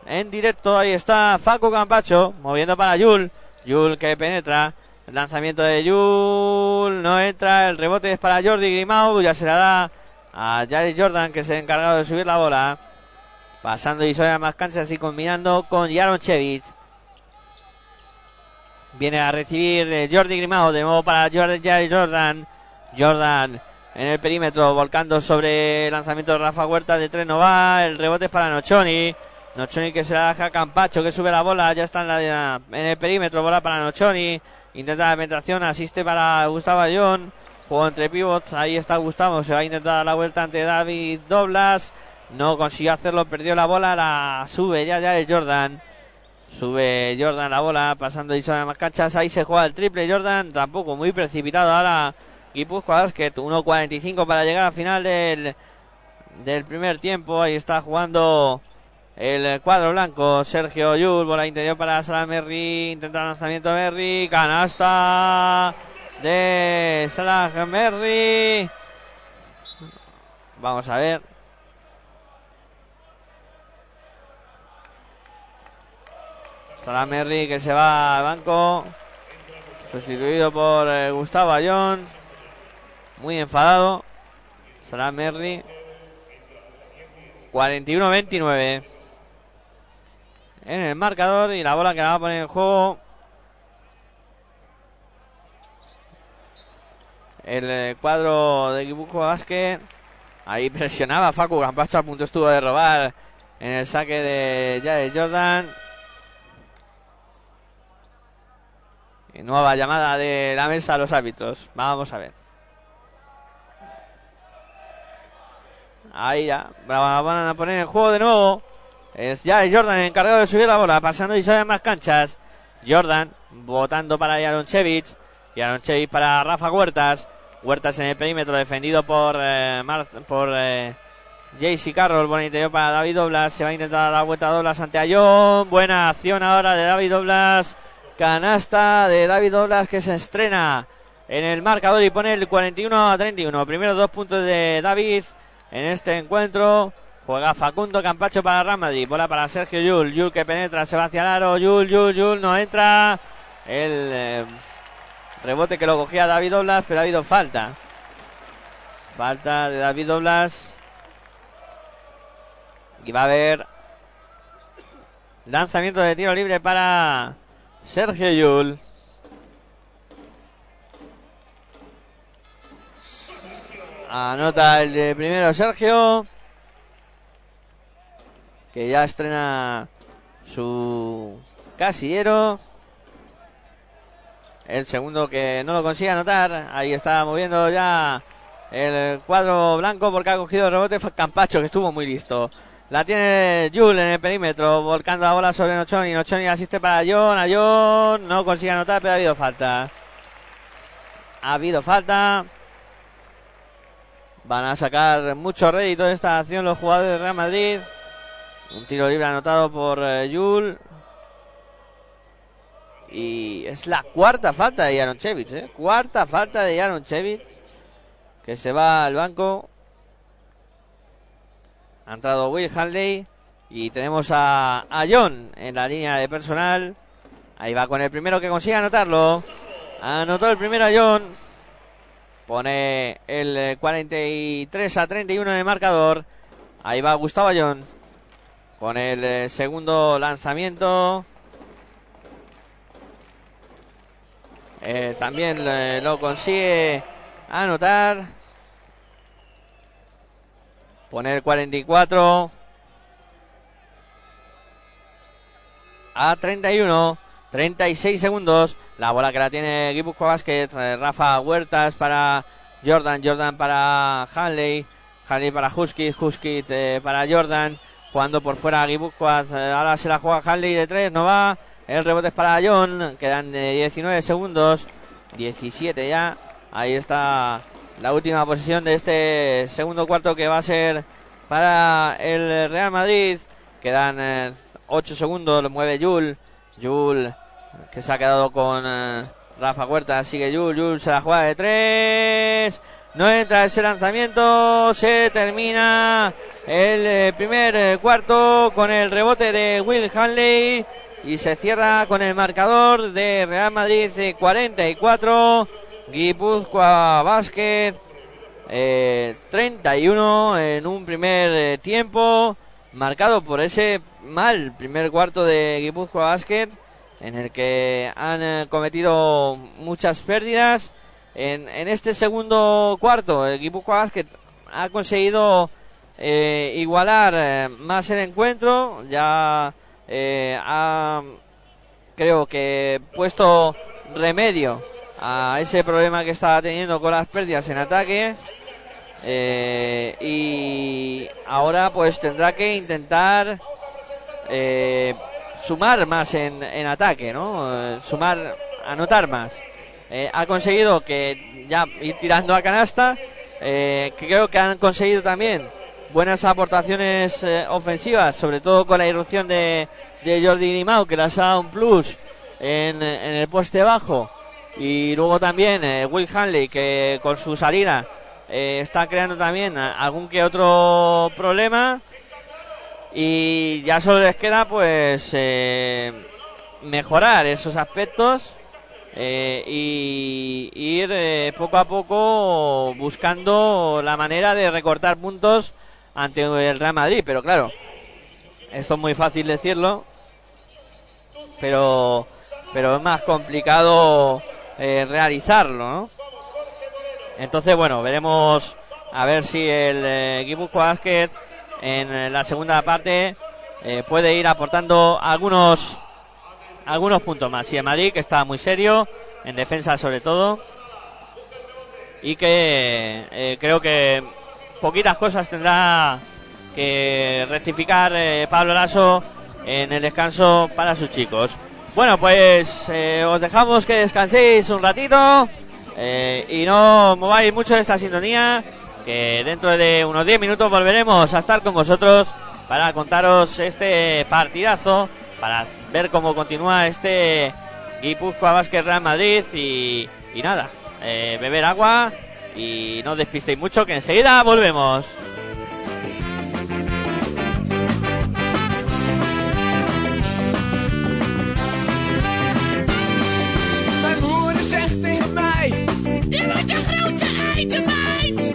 en directo. Ahí está Facu Campacho moviendo para Yul. Yul que penetra. El lanzamiento de Yul no entra. El rebote es para Jordi Grimau. Ya se la da a Jared Jordan que se ha encargado de subir la bola. Pasando y más canchas y combinando con Jaron Chevich. Viene a recibir eh, Jordi Grimau de nuevo para Jordan. Jordan en el perímetro, volcando sobre el lanzamiento de Rafa Huerta de tres no va. El rebote es para Nochoni. Nochoni que se la deja a Campacho, que sube la bola, ya está en, el perímetro, bola para Nochoni. Intenta la penetración, asiste para Gustavo Ayón. Juego entre pivots, ahí está Gustavo, se va a intentar la vuelta ante David Doblas. No consiguió hacerlo, perdió la bola, la sube ya ya de Jordan. Sube Jordan la bola, pasando y sobre más canchas. Ahí se juega el triple Jordan, tampoco muy precipitado ahora Guipúzcoa Basket, 1.45 para llegar al final del, del primer tiempo. Ahí está jugando el cuadro blanco. Sergio Yul, bola interior para Salah Merri. Intenta lanzamiento Merri. Canasta de Salah Merri. Vamos a ver. Salah Merri que se va al banco. Sustituido por eh, Gustavo Ayón. Muy enfadado. Salah Merri. 41-29 en el marcador y la bola que la va a poner en juego el eh, cuadro de Guibuco Vázquez ahí presionaba Facu Campacho a punto estuvo de robar en el saque de Jared Jordan nueva llamada de la mesa a los árbitros vamos a ver ahí ya van a poner en juego de nuevo es ya Jordan encargado de subir la bola, pasando y sale más canchas. Jordan votando para Yaronchevich. Yaronchevich para Rafa Huertas. Huertas en el perímetro defendido por, eh, por eh, JC Carroll. Buen interior para David Doblas. Se va a intentar la vuelta a Doblas ante Ayón. Buena acción ahora de David Doblas. Canasta de David Doblas que se estrena en el marcador y pone el 41 a 31. Primero dos puntos de David en este encuentro. Juega Facundo Campacho para Ramadi. Bola para Sergio Yul. Yul que penetra, se va hacia el aro. Yul, Yul, Yul no entra. El eh, rebote que lo cogía David Oblas, pero ha habido falta. Falta de David Oblas. Y va a haber lanzamiento de tiro libre para Sergio Yul. Anota el primero Sergio que ya estrena su casillero. El segundo que no lo consigue anotar. Ahí está moviendo ya el cuadro blanco porque ha cogido el rebote. Fue Campacho que estuvo muy listo. La tiene Jul en el perímetro, volcando la bola sobre Nochoni. Nochoni asiste para John. A John no consigue anotar, pero ha habido falta. Ha habido falta. Van a sacar mucho rédito de esta acción los jugadores de Real Madrid. Un tiro libre anotado por eh. Y es la cuarta falta de Jaronchevich, ¿eh? Cuarta falta de Jaronchevich. Que se va al banco. Ha entrado Will Hanley y tenemos a, a John en la línea de personal. Ahí va con el primero que consiga anotarlo. Anotó el primero a John. Pone el 43 a 31 en el marcador. Ahí va Gustavo John. Con el eh, segundo lanzamiento. Eh, también eh, lo consigue anotar. Pone el 44 a 31. 36 segundos. La bola que la tiene Guipuzcoa Basket. Rafa Huertas para Jordan. Jordan para Hanley. Hanley para Husky. Husky para Jordan. Jugando por fuera Guipuzcoa. Ahora se la juega Hanley de 3. No va. El rebote es para John. Quedan 19 segundos. 17 ya. Ahí está la última posición de este segundo cuarto que va a ser para el Real Madrid. Quedan 8 segundos. Lo mueve Yul. Yul que se ha quedado con eh, Rafa Huerta. Sigue Yul. Yul se la juega de 3. No entra ese lanzamiento. Se termina el eh, primer eh, cuarto con el rebote de Will Hanley. Y se cierra con el marcador de Real Madrid 44. Guipúzcoa Basket 31 en un primer tiempo. Marcado por ese mal primer cuarto de Guipúzcoa Basket. En el que han cometido muchas pérdidas en, este segundo cuarto, el Guipúzcoa Basket ha conseguido eh, igualar eh, más el encuentro. Ya eh, ha, creo que, puesto remedio a ese problema que estaba teniendo con las pérdidas en ataque. y ahora pues tendrá que intentar sumar más en, en ataque, ¿no? sumar, anotar más. Eh, ha conseguido que ya ir tirando a canasta. Eh, creo que han conseguido también buenas aportaciones eh, ofensivas, sobre todo con la irrupción de, de Jordi Limao, que las ha dado un plus en, en el poste bajo. Y luego también Will Hanley, que con su salida está creando también algún que otro problema. Y ya solo les queda pues mejorar esos aspectos eh, y, ir eh, poco a poco buscando la manera de recortar puntos ante el Real Madrid. Pero claro, esto es muy fácil decirlo, pero, pero es más complicado eh, realizarlo, Entonces, bueno, veremos a ver si el eh, en la segunda parte puede ir aportando algunos algunos puntos más. Y el Madrid, que está muy serio, en defensa sobre todo, y que eh, creo que poquitas cosas tendrá que rectificar eh, Pablo Lasso en el descanso para sus chicos. Bueno, pues eh, os dejamos que descanséis un ratito y no mováis mucho esta sintonía, que dentro de unos 10 minutos volveremos a estar con vosotros para contaros este partidazo para ver cómo continúa este Guipúzcoa Vázquez Real Madrid y, y nada, eh, beber agua y no despistéis mucho que enseguida volvemos. Zegt tegen mij: Je moet je grote eten, meid.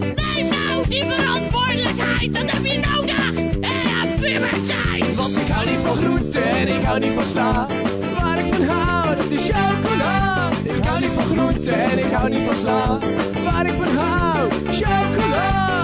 Nee, nou, die verantwoordelijkheid, dat heb je nodig. En heb puberteit. Want ik hou niet van groenten en ik hou niet van sla. Waar ik van hou, dat is chocola. Ik hou niet van groenten en ik hou niet van sla. Waar ik van hou, chocola.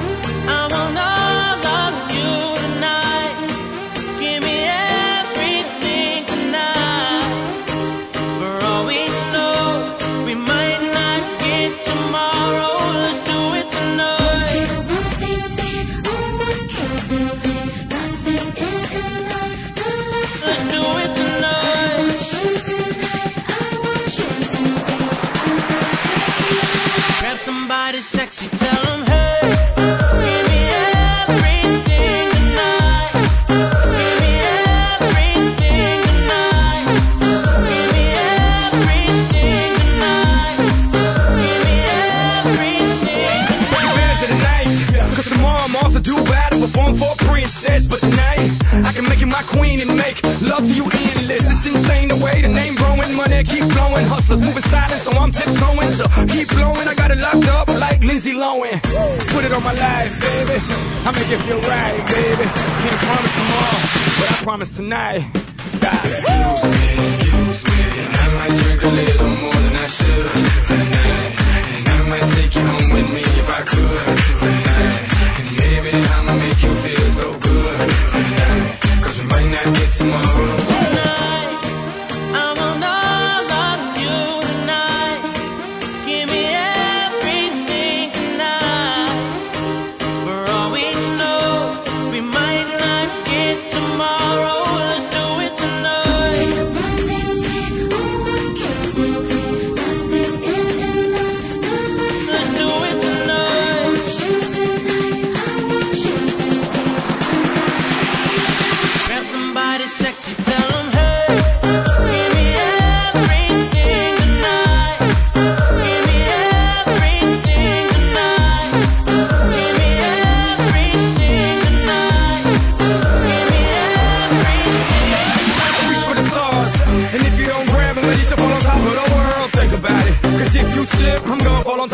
Keep flowing. Hustlers moving silent, so I'm tiptoeing. So keep blowing, I got it locked up like Lindsay Lohan. Put it on my life, baby. I make it feel right, baby. Can't promise tomorrow, but I promise tonight. Excuse me, excuse me, and I might drink a little more than I should tonight. And I might take you home with me if I could tonight.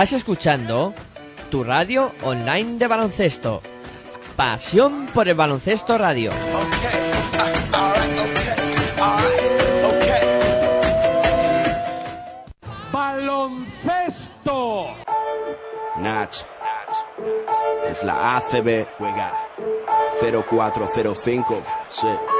Estás escuchando tu radio online de baloncesto. Pasión por el baloncesto radio. baloncesto. Nach. Es la ACB. Juega 0405. Sí.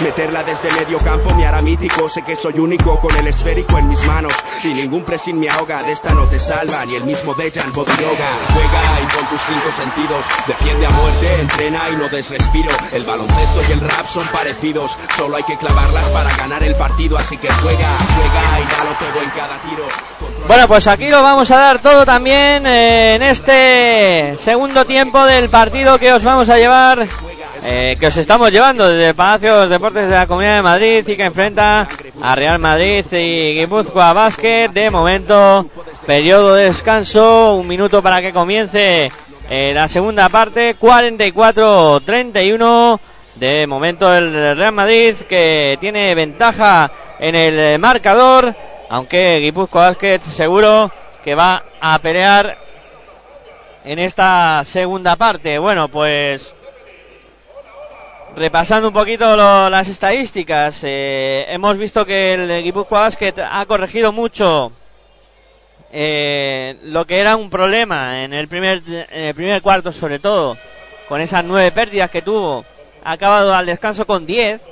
Meterla desde medio campo me hará mítico. Sé que soy único con el esférico en mis manos. Y ningún pressing me ahoga. De esta no te salva ni el mismo Dejan Bodiroga. Juega y con tus cinco sentidos. Defiende a muerte, entrena y no desrespiro. El baloncesto y el rap son parecidos. Solo hay que clavarlas para ganar el partido. Así que juega, juega y dalo todo en cada tiro. Bueno, pues aquí lo vamos a dar todo también eh, en este segundo tiempo del partido que os vamos a llevar, eh, que os estamos llevando desde el Palacio de los Deportes de la Comunidad de Madrid y que enfrenta a Real Madrid y Guipúzcoa Basket. De momento, periodo de descanso, un minuto para que comience eh, la segunda parte, 44-31. De momento el Real Madrid que tiene ventaja en el marcador, aunque Guipúzcoa Basket seguro que va a pelear en esta segunda parte. Bueno, pues repasando un poquito lo- las estadísticas, eh, hemos visto que el Guipúzcoa Basket ha corregido mucho eh, lo que era un problema en el primer en el primer cuarto sobre todo con esas nueve pérdidas que tuvo. Ha acabado al descanso con 10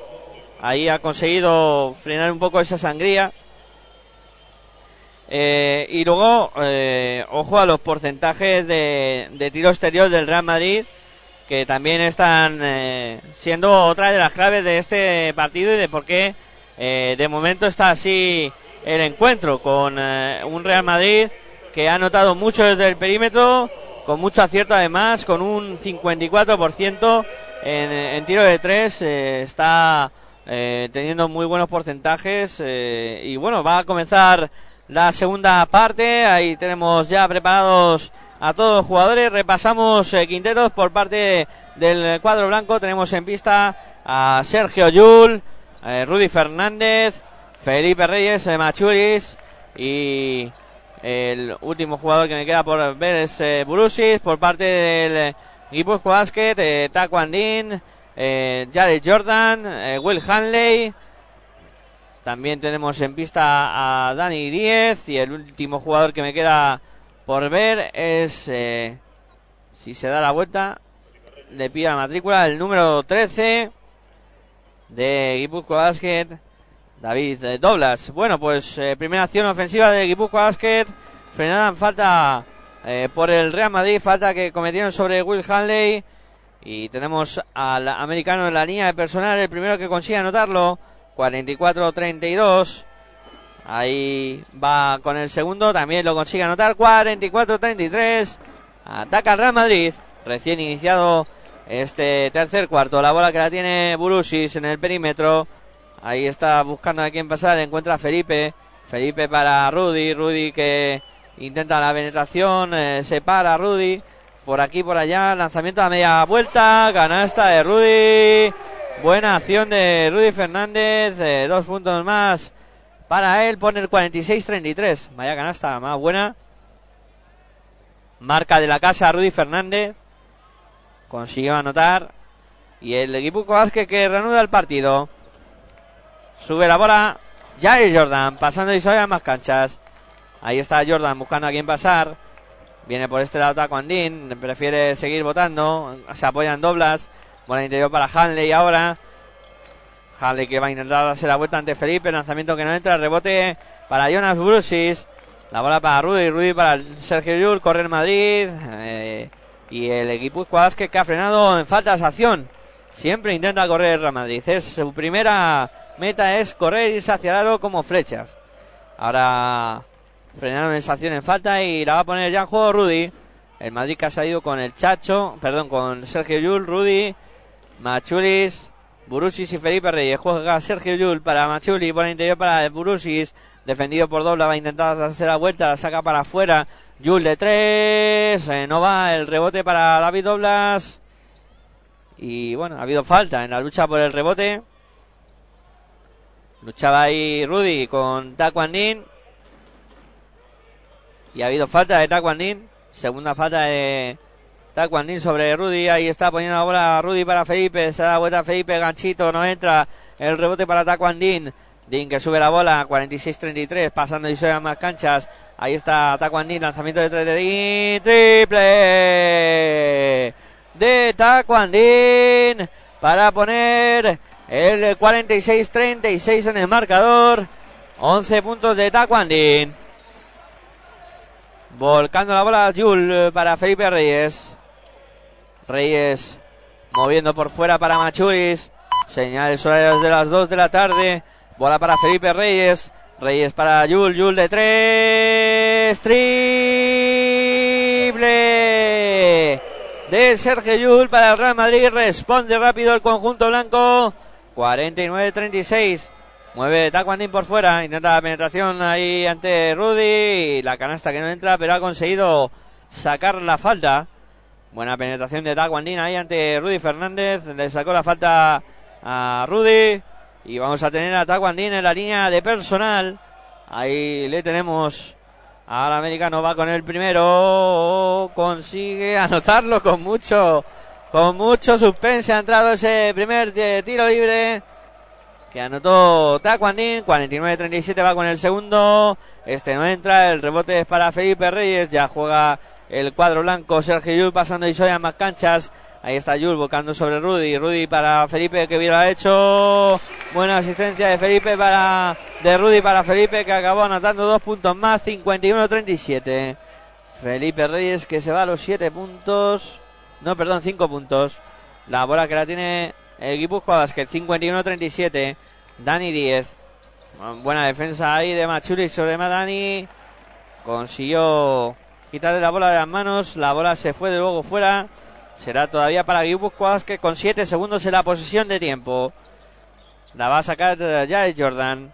ahí ha conseguido frenar un poco esa sangría. Eh, y luego eh, ojo a los porcentajes de, de tiro exterior del Real Madrid que también están eh, siendo otra de las claves de este partido y de por qué eh, de momento está así el encuentro con eh, un Real Madrid que ha anotado mucho desde el perímetro, con mucho acierto además, con un 54% en, en tiro de tres, está teniendo muy buenos porcentajes y bueno, va a comenzar la segunda parte, ahí tenemos ya preparados a todos los jugadores, repasamos eh, quintetos por parte del cuadro blanco, tenemos en pista a Sergio Yul, eh, Rudy Fernández, Felipe Reyes, eh, Machuris y el último jugador que me queda por ver es eh, Burusis por parte del Guipuzcoa Basket, eh, eh, Jared Jordan, Will Hanley. También tenemos en pista a Dani Díez y el último jugador que me queda por ver es, eh, si se da la vuelta, le pide la matrícula, el número 13 de Guipuzcoa Basket, David Doblas. Bueno, pues eh, primera acción ofensiva de Guipuzcoa Basket, frenada en falta eh, por el Real Madrid, falta que cometieron sobre Will Hanley. Y tenemos al americano en la línea de personal, el primero que consigue anotarlo, 44-32. Ahí va con el segundo, también lo consigue anotar, 44-33. Ataca el Real Madrid, recién iniciado este tercer cuarto. La bola que la tiene Burusis en el perímetro. Ahí está buscando a quién pasar, encuentra a Felipe. Felipe para Rudy, Rudy que intenta la penetración, eh, se para Rudy. Por aquí, por allá, lanzamiento a media vuelta, canasta de Rudy. Buena acción de Rudy Fernández, eh, dos puntos más para él, pone el 46-33. Vaya canasta más buena. Marca de la casa Rudy Fernández. Consiguió anotar. Y el equipo Vázquez que reanuda el partido. Sube la bola. Jair Jordan pasando y a más canchas. Ahí está Jordan buscando a quién pasar. Viene por este lado Taco Andín. Prefiere seguir votando. Se apoyan doblas. Bola interior para Hanley ahora. Hanley que va a intentar darse la vuelta ante Felipe. Lanzamiento que no entra. Rebote para Jonas Brusis. La bola para Rudy. Rudy para Sergio Llull. Corre el Madrid. Eh, y el equipo Vázquez que ha frenado en falta de acción. Siempre intenta correr el Madrid. Es, su primera meta es correr y irse hacia el como flechas. Ahora frenaron esa acción en falta y la va a poner ya en juego Rudy. El Madrid que ha salido con el Chacho, perdón, con Sergio Yul, Rudy, Machulis, Burusis y Felipe Reyes. Juega Sergio Yul para Machulis, por el interior para Burusis. Defendido por Dobla, va a intentar darse la vuelta, la saca para afuera. Yul de tres, eh, no va el rebote para David Doblas. Y bueno, ha habido falta en la lucha por el rebote. Luchaba ahí Rudy con Taquandín. Y ha habido falta de Taquandín. Segunda falta de Taquandín sobre Rudy. Ahí está poniendo la bola Rudy para Felipe. Se da vuelta Felipe. Ganchito. No entra. El rebote para Taquandín. Din que sube la bola. 46-33. Pasando y sube a más canchas. Ahí está Taquandín. Lanzamiento de 3 de Din. Triple de Taquandín. Para poner el 46-36 en el marcador. 11 puntos de Taquandín. Volcando la bola Jul para Felipe Reyes. Reyes moviendo por fuera para Machuris. Señales horarios de las 2 de la tarde. Bola para Felipe Reyes. Reyes para Jul. Jul de 3. Triple de Sergio Yul para el Real Madrid. Responde rápido el conjunto blanco. 49-36. Mueve Taekwondo por fuera, intenta la penetración ahí ante Rudy la canasta que no entra, pero ha conseguido sacar la falta. Buena penetración de Taekwondo ahí ante Rudy Fernández, le sacó la falta a Rudy. Y vamos a tener a Taekwondo en la línea de personal. Ahí le tenemos al americano, va con el primero, consigue anotarlo con mucho, con mucho suspense. Ha entrado ese primer tiro libre que anotó Taquandín, 49-37 va con el segundo, este no entra, el rebote es para Felipe Reyes, ya juega el cuadro blanco, Sergio Yul pasando y soy a más canchas, ahí está Yul buscando sobre Rudy, Rudy para Felipe que hubiera hecho, buena asistencia de Felipe para, de Rudy para Felipe que acabó anotando dos puntos más, 51-37, Felipe Reyes que se va a los siete puntos, no perdón, cinco puntos, la bola que la tiene el Guipúzcoa Basket 51-37. Dani 10. Buena defensa ahí de Machuli sobre Dani. Consiguió quitarle la bola de las manos. La bola se fue de luego fuera. Será todavía para Guipúzcoa Basket con 7 segundos en la posesión de tiempo. La va a sacar ya el Jordan.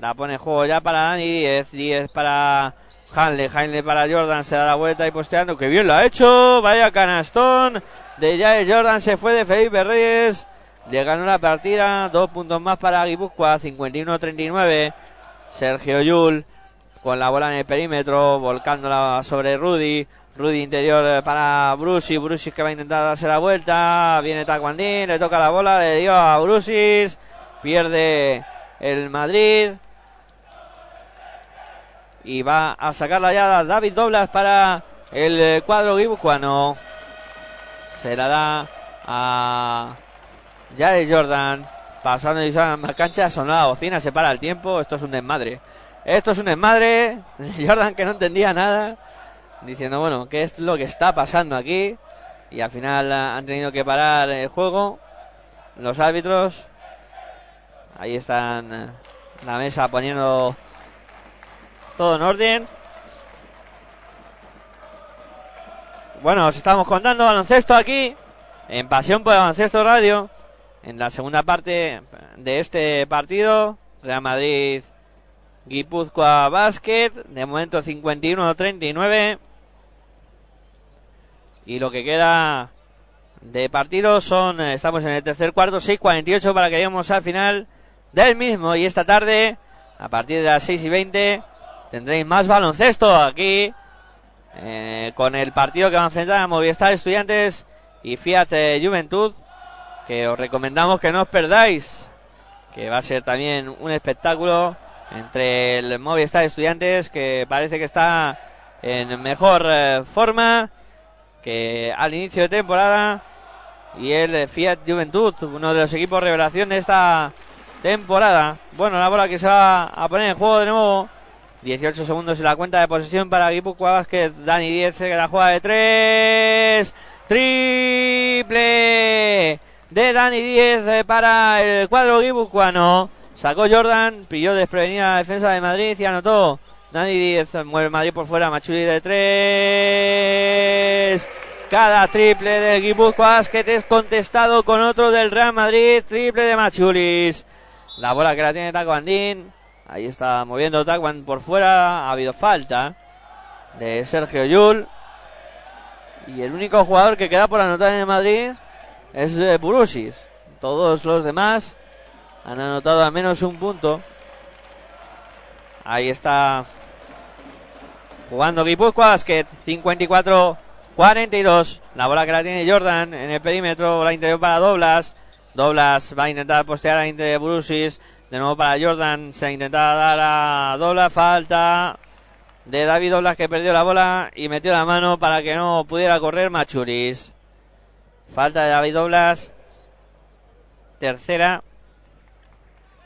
La pone en juego ya para Dani 10. 10 para Hanley. Hanley para Jordan. Se da la vuelta y posteando. Que bien lo ha hecho. Vaya canastón de Jair Jordan se fue de Felipe Reyes. Le ganó la partida. Dos puntos más para Guipúzcoa. 51-39. Sergio Yul con la bola en el perímetro. Volcándola sobre Rudy. Rudy interior para Brusis. Brusis que va a intentar darse la vuelta. Viene Taquandín. Le toca la bola. Le dio a Brusis. Pierde el Madrid. Y va a sacar la llada David Doblas para el cuadro guipuzcoano. Se la da a Jared Jordan. Pasando y a la cancha, sonó la bocina, se para el tiempo. Esto es un desmadre. Esto es un desmadre. Jordan que no entendía nada. Diciendo, bueno, ¿qué es lo que está pasando aquí? Y al final han tenido que parar el juego. Los árbitros. Ahí están la mesa poniendo todo en orden. Bueno, os estamos contando baloncesto aquí en Pasión por Baloncesto Radio. En la segunda parte de este partido, Real Madrid Guipúzcoa Basket, de momento 51-39. Y lo que queda de partido son, eh, estamos en el tercer cuarto, 6-48 para que lleguemos al final del mismo. Y esta tarde, a partir de las 6 y 20, tendréis más baloncesto aquí eh, con el partido que va a enfrentar a Movistar Estudiantes y Fiat eh, Juventud, que os recomendamos que no os perdáis, que va a ser también un espectáculo entre el Movistar Estudiantes, que parece que está en mejor eh, forma que al inicio de temporada, y el Fiat Juventud, uno de los equipos revelación de esta temporada. Bueno, la bola que se va a poner en juego de nuevo 18 segundos en la cuenta de posesión para Guipúzcoa Vázquez. Dani 10 que la juega de 3. Triple de Dani 10 para el cuadro guipuzcoano. Sacó Jordan, pilló desprevenida la defensa de Madrid y anotó. Dani 10 mueve Madrid por fuera, Machuli de 3. Cada triple de Guipúzcoa Basket es contestado con otro del Real Madrid, triple de Machulis. La bola que la tiene Taco Andín. Ahí está moviendo Tacuan por fuera. Ha habido falta de Sergio Yul. Y el único jugador que queda por anotar en Madrid es eh, Burusis. Todos los demás han anotado al menos un punto. Ahí está jugando Guipúzcoa Basket. 54-42. La bola que la tiene Jordan en el perímetro. La interior para Doblas. Doblas va a intentar postear a Inter Burusis. De nuevo para Jordan. Se intentaba dar a Doblas. Falta de David Doblas que perdió la bola y metió la mano para que no pudiera correr Machuris. Falta de David Doblas. Tercera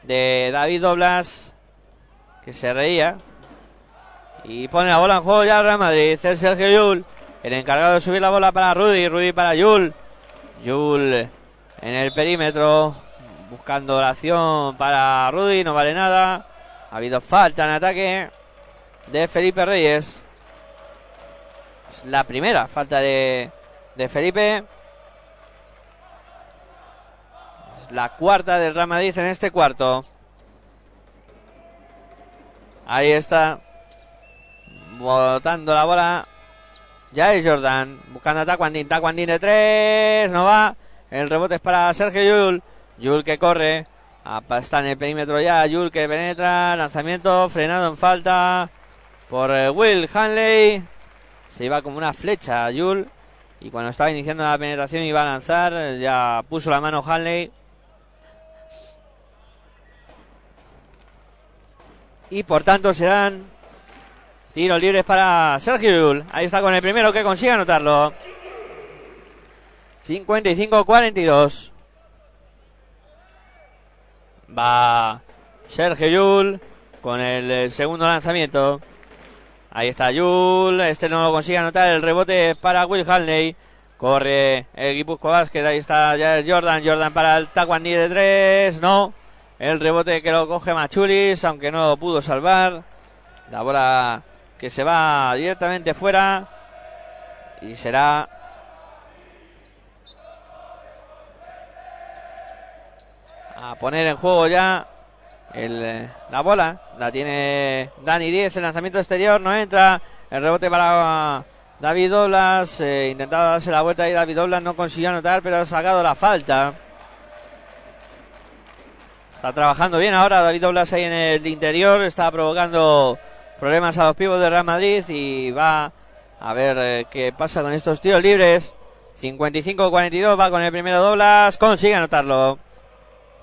de David Doblas que se reía. Y pone la bola en juego ya Real Madrid. Es Sergio Yul. El encargado de subir la bola para Rudy. Rudy para Yul. Yul en el perímetro. Buscando la acción para Rudy, no vale nada. Ha habido falta en ataque de Felipe Reyes. Es la primera falta de, de Felipe. Es la cuarta del Real Madrid en este cuarto. Ahí está. Botando la bola. Ya es Jordan. Buscando a Taquandín. Taquandín de tres. No va. El rebote es para Sergio Yul. Yul que corre. Está en el perímetro ya. Yul que penetra. Lanzamiento frenado en falta. Por eh, Will Hanley. Se iba como una flecha Yul. Y cuando estaba iniciando la penetración iba a lanzar. Ya puso la mano Hanley. Y por tanto serán tiros libres para Sergio Yul. Ahí está con el primero que consigue anotarlo. 55-42. Va Sergio Yul con el eh, segundo lanzamiento. Ahí está Yul. Este no lo consigue anotar. El rebote para Will Hanley. Corre el Guipuzcoa Basket. Ahí está ya Jordan. Jordan para el Taquandi de tres. No. El rebote que lo coge Machulis, aunque no pudo salvar. La bola que se va directamente fuera. Y será a poner en juego ya el, eh, la bola. La tiene Dani 10. El lanzamiento exterior no entra. El rebote para David Doblas. Eh, intentaba darse la vuelta y David Doblas no consiguió anotar, pero ha sacado la falta. Está trabajando bien ahora David Doblas ahí en el interior. Está provocando problemas a los pibos de Real Madrid y va a ver eh, qué pasa con estos tiros libres. 55-42 va con el primero Doblas. Consigue anotarlo.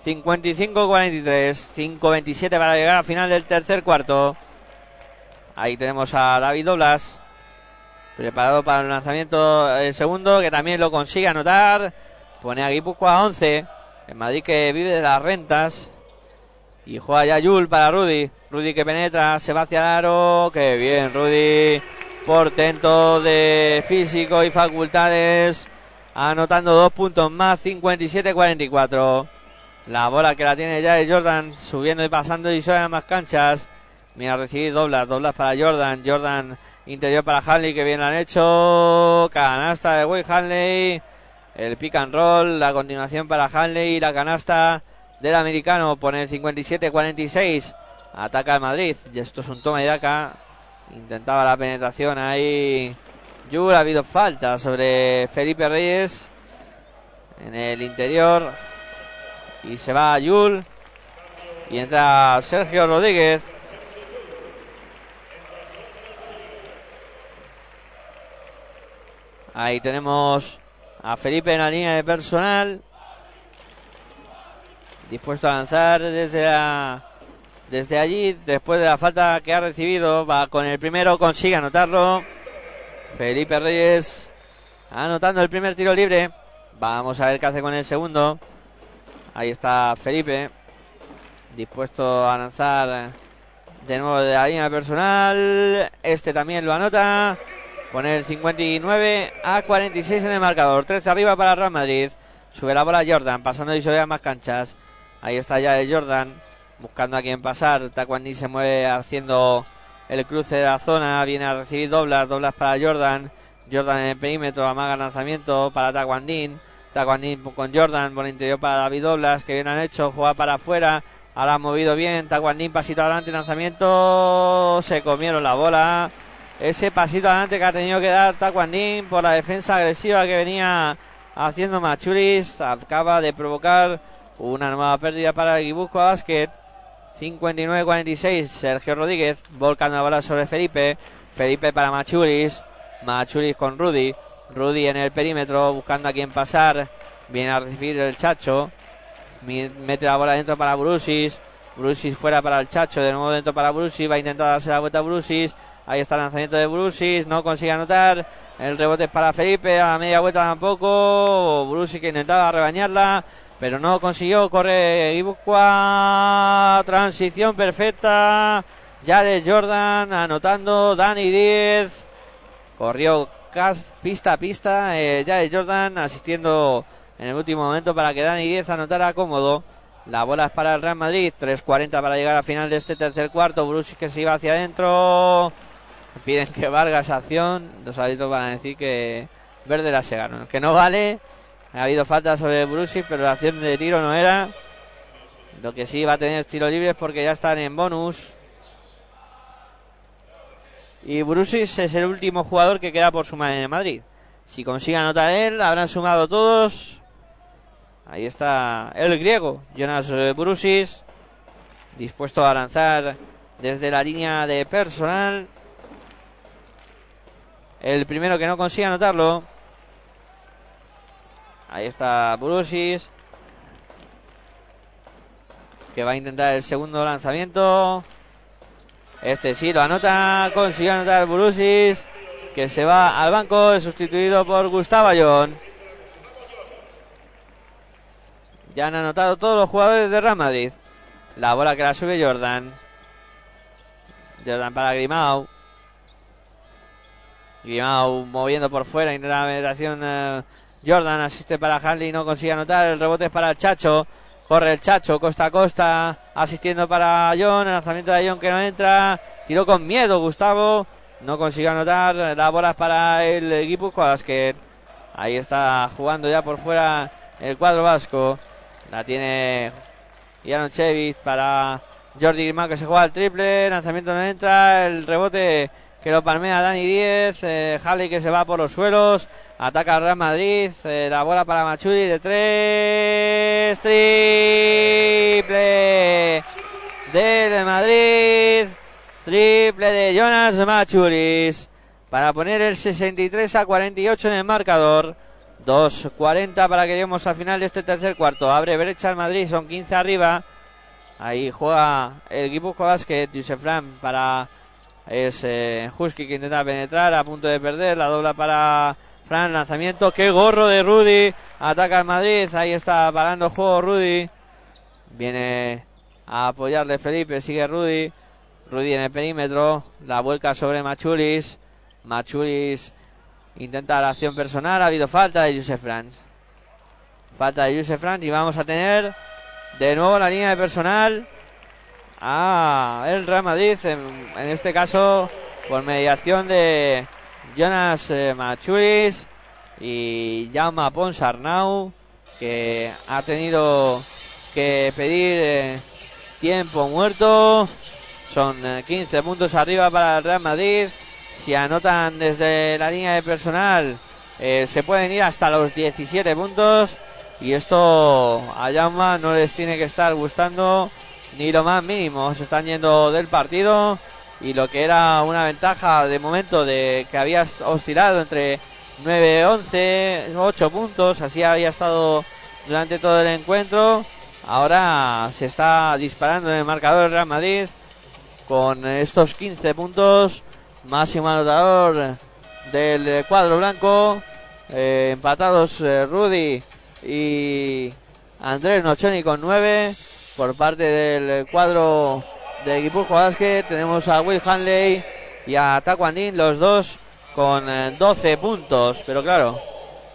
55-43. 5-27 para llegar al final del tercer cuarto. Ahí tenemos a David Doblas. Preparado para el lanzamiento el segundo, que también lo consigue anotar. Pone a Guipúzcoa a 11. Madrid que vive de las rentas. Y juega ya Yul para Rudy. Rudy que penetra, se va hacia el aro. Que bien, Rudy. Portento de físico y facultades. Anotando dos puntos más, 57-44. La bola que la tiene ya es Jordan subiendo y pasando y suena más canchas. Mira, recibir doblas, doblas para Jordan. Jordan interior para Hanley que bien lo han hecho. Canasta de Will Hanley. El pick and roll, la continuación para Hanley la canasta del americano. Pone el 57-46. Ataca el Madrid. Y esto es un toma y daca. Intentaba la penetración ahí. Yul, ha habido falta sobre Felipe Reyes. En el interior. Y se va Yul. Y entra Sergio Rodríguez. Ahí tenemos a Felipe en la línea de personal. Dispuesto a lanzar desde la, desde allí. Después de la falta que ha recibido. Va con el primero. Consigue anotarlo. Felipe Reyes. Anotando el primer tiro libre. Vamos a ver qué hace con el segundo. Ahí está Felipe. Dispuesto a lanzar de nuevo de la línea personal. Este también lo anota. Poner 59 a 46 en el marcador. 13 arriba para Real Madrid. Sube la bola Jordan, pasando y sobre más canchas. Ahí está ya el Jordan, buscando a quien pasar. Taquandi se mueve haciendo el cruce de la zona. Viene a recibir doblas, doblas para Jordan. Jordan en el perímetro, amaga el lanzamiento para Taquandín. Taquandín con Jordan, por el interior para David Doblas, que bien han hecho, juega para afuera. Ahora ha movido bien, Taquandín pasito adelante, lanzamiento. Se comieron la bola ese pasito adelante que ha tenido que dar Taquandín por la defensa agresiva que venía haciendo Machuris. Acaba de provocar una nueva pérdida para el Guipúzcoa Basket. 59-46. Sergio Rodríguez volcando la bola sobre Felipe. Felipe para Machuris. Machuris con Rudy. Rudy en el perímetro buscando a quien pasar. Viene a recibir el Chacho. Mete la bola dentro para Brusis. Brusis fuera para el Chacho. De nuevo dentro para Brusis. Va a intentar darse la vuelta a Brusis. Ahí está el lanzamiento de Brusis. No consigue anotar. El rebote es para Felipe. A media vuelta tampoco. Brusis que intentaba rebañarla. Pero no consiguió. Corre Guipúzcoa. Transición perfecta. Jared Jordan anotando. Dani 10. Corrió pista a pista. Eh, Jared Jordan asistiendo en el último momento para que Dani 10 anotara cómodo. La bola es para el Real Madrid. 3.40 para llegar al final de este tercer cuarto. Brusis que se iba hacia adentro. Piden que valga esa acción. Los árbitros van a decir que verde la segaron. Que no vale. Ha habido falta sobre Brusis, pero la acción de tiro no era. Lo que sí va a tener tiro libres porque ya están en bonus. y Brusis es el último jugador que queda por sumar en Madrid. Si consigue anotar él, habrán sumado todos. Ahí está el griego, Jonas Brusis, dispuesto a lanzar desde la línea de personal. El primero que no consigue anotarlo. Ahí está Brusis. Que va a intentar el segundo lanzamiento. Este sí lo anota. Consiguió anotar Brusis. Que se va al banco. Sustituido por Gustavo Ayón. Ya han anotado todos los jugadores de Real Madrid. La bola que la sube Jordan. Jordan para Grimau. Grimau moviendo por fuera. Intenta la penetración. eh, Jordan asiste para Hanley. No consigue anotar. El rebote es para el Chacho. Corre el Chacho costa a costa. Asistiendo para John. El lanzamiento de John que no entra. Tiró con miedo Gustavo. No consiguió anotar. La bola es para el equipo que Ahí está jugando ya por fuera el cuadro vasco. La tiene Janochevich para Jordi Grimau que se juega el triple. Lanzamiento no entra. El rebote que lo palmea Dani 10. Eh, Halley que se va por los suelos. Ataca al Real Madrid. eh, la bola para Machuri de tres. Triple del Madrid. Triple de Jonas Machuris. Para poner el 63 a 48 en el marcador. 2.40 para que lleguemos al final de este tercer cuarto. Abre brecha el Madrid, son 15 arriba. Ahí juega el equipo Basket, Josef Fran para es eh, Husky que intenta penetrar, a punto de perder, la dobla para Fran, lanzamiento, qué gorro de Rudy, ataca el Madrid, ahí está parando el juego Rudy, viene a apoyarle Felipe, sigue Rudy, Rudy en el perímetro, la vuelca sobre Machulis, Machulis intenta la acción personal, ha habido falta de Josef Franz. Falta de Josef Franz y vamos a tener de nuevo la línea de personal a el Real Madrid, en, este caso por mediación de Jonas eh, Machuris y Jaume Ponsarnau, que ha tenido que pedir eh, tiempo muerto. Son eh, 15 puntos arriba para el Real Madrid. Si anotan desde la línea de personal, eh, se pueden ir hasta los 17 puntos. Y esto a Jaume no les tiene que estar gustando ni lo más mínimo. Se están yendo del partido. Y lo que era una ventaja de momento de que había oscilado entre 9, 11, 8 puntos. Así había estado durante todo el encuentro. Ahora se está disparando en el marcador Real Madrid con estos 15 puntos. Máximo anotador del cuadro blanco. Eh, empatados eh, Rudy y Andrés Nochoni con 9. Por parte del cuadro de Guipúzcoa Basket tenemos a Will Hanley y a Taquandín, los dos con eh, 12 puntos. Pero claro,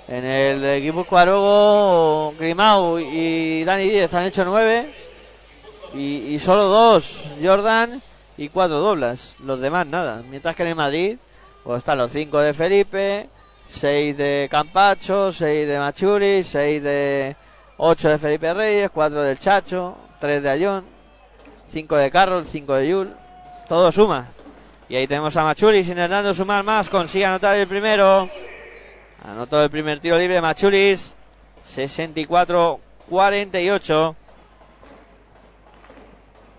en el de Guipúzcoa luego Grimau y Dani Díez han hecho 9 y, y solo dos, Jordan y cuatro doblas. Los demás nada. Mientras que en el Madrid pues están los 5 de Felipe, 6 de Campacho, 6 de Machuri, 6 de 8 de Felipe Reyes, 4 del Chacho, 3 de Ayón, 5 de Carroll, 5 de Yul. Todo suma. Y ahí tenemos a Machuris intentando sumar más. Consigue anotar el primero. Anotó el primer tiro libre Machuris. 64-48.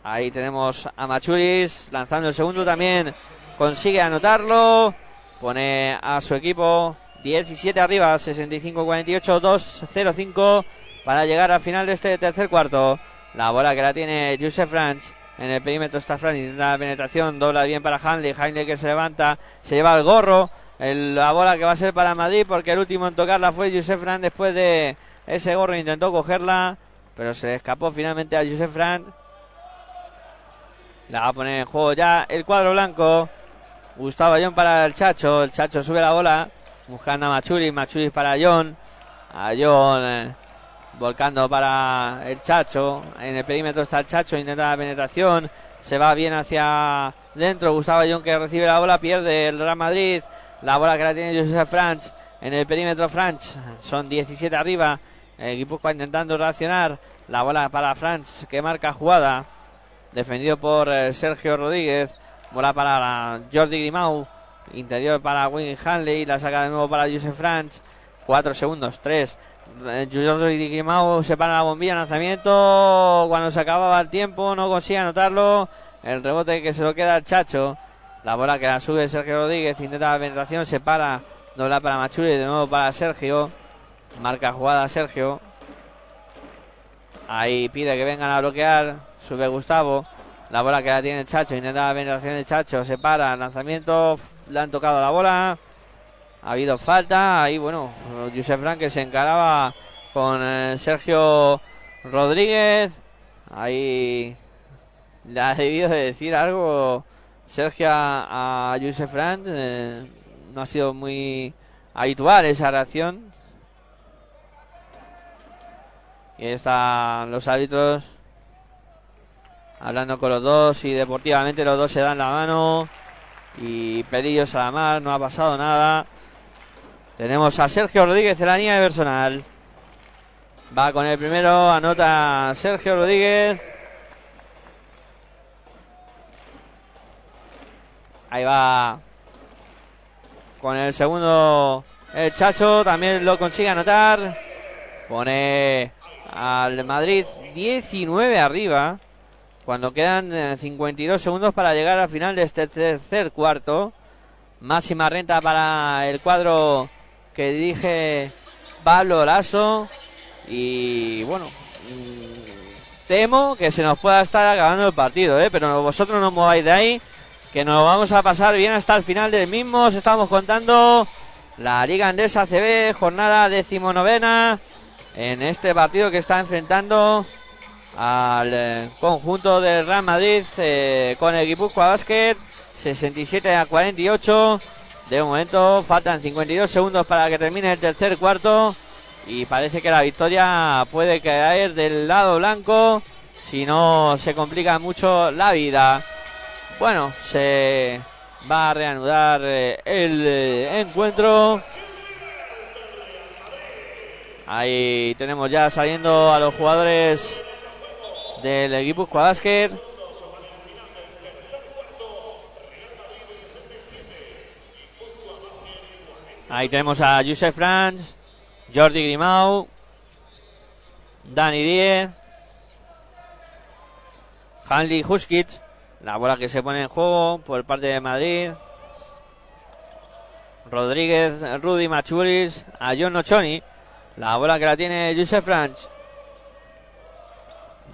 Ahí tenemos a Machuris lanzando el segundo también. Consigue anotarlo. Pone a su equipo 17 arriba, 65-48, 2-0-5 para llegar al final de este tercer cuarto. La bola que la tiene Joseph Franch. En el perímetro está Franch, intenta la penetración, dobla bien para Hanley. Hanley que se levanta, se lleva el gorro. El- la bola que va a ser para Madrid porque el último en tocarla fue Joseph Franch después de ese gorro. Intentó cogerla, pero se escapó finalmente a Joseph Franch. La va a poner en juego ya el cuadro blanco. Gustavo John para el Chacho. El Chacho sube la bola. Buscando a Machuris. Machuris para John. A John. Volcando para el Chacho. En el perímetro está el Chacho. Intenta la penetración. Se va bien hacia dentro. Gustavo John que recibe la bola. Pierde el Real Madrid. La bola que la tiene Joseph Franch. En el perímetro Franch. Son 17 arriba. El equipo intentando reaccionar. La bola para Franch que marca jugada. Defendido por eh, Sergio Rodríguez. Bola para Jordi Grimau. Interior para Wayne Hanley. La saca de nuevo para Joseph Franch. 4 segundos. 3. Eh, Yo soy Guimau se para la bombilla, lanzamiento. Cuando se acababa el tiempo, no consigue anotarlo. El rebote que se lo queda al Chacho. La bola que la sube Sergio Rodríguez. Intenta la penetración, se para. Dobla para Machuri, de nuevo para Sergio. Marca jugada Sergio. Ahí pide que vengan a bloquear. Sube Gustavo. La bola que la tiene el Chacho. Intenta la penetración de Chacho. Se para. Lanzamiento. Le han tocado la bola. Ha habido falta. Ahí, bueno, Josef Frank que se encaraba con eh, Sergio Rodríguez. Ahí le ha debido de decir algo Sergio a, a Frank. eh, no ha sido muy habitual esa reacción. Y ahí están los árbitros hablando con los dos y deportivamente los dos se dan la mano y pelillos a la mar, no ha pasado nada. Tenemos a Sergio Rodríguez en la línea de personal. Va con el primero, anota Sergio Rodríguez. Ahí va con el segundo el Chacho, también lo consigue anotar. Pone al Madrid 19 arriba. Cuando quedan eh, 52 segundos para llegar al final de este tercer cuarto. Máxima renta para el cuadro que dirige Pablo. Y bueno, mm, temo que se nos pueda estar acabando el partido, ¿eh? pero vosotros no mováis de ahí, que nos vamos a pasar bien hasta el final del mismo. Os estamos contando la Liga Andesa CB, jornada decimonovena, en este partido que está enfrentando al eh, conjunto del Real Madrid eh, con el Guipúzcoa Basket 67 a 48 de momento faltan 52 segundos para que termine el tercer cuarto. Y parece que la victoria puede caer del lado blanco. Si no se complica mucho la vida. Bueno se va a reanudar eh, el eh, encuentro. Ahí tenemos ya saliendo a los jugadores del equipo Basket. Ahí tenemos a Joseph Franz, Jordi Grimau, Dani Diez, Hanley Huskic, la bola que se pone en juego por parte de Madrid. Rodríguez, Rudy Machuris, a John Nochoni, la bola que la tiene Joseph Franz.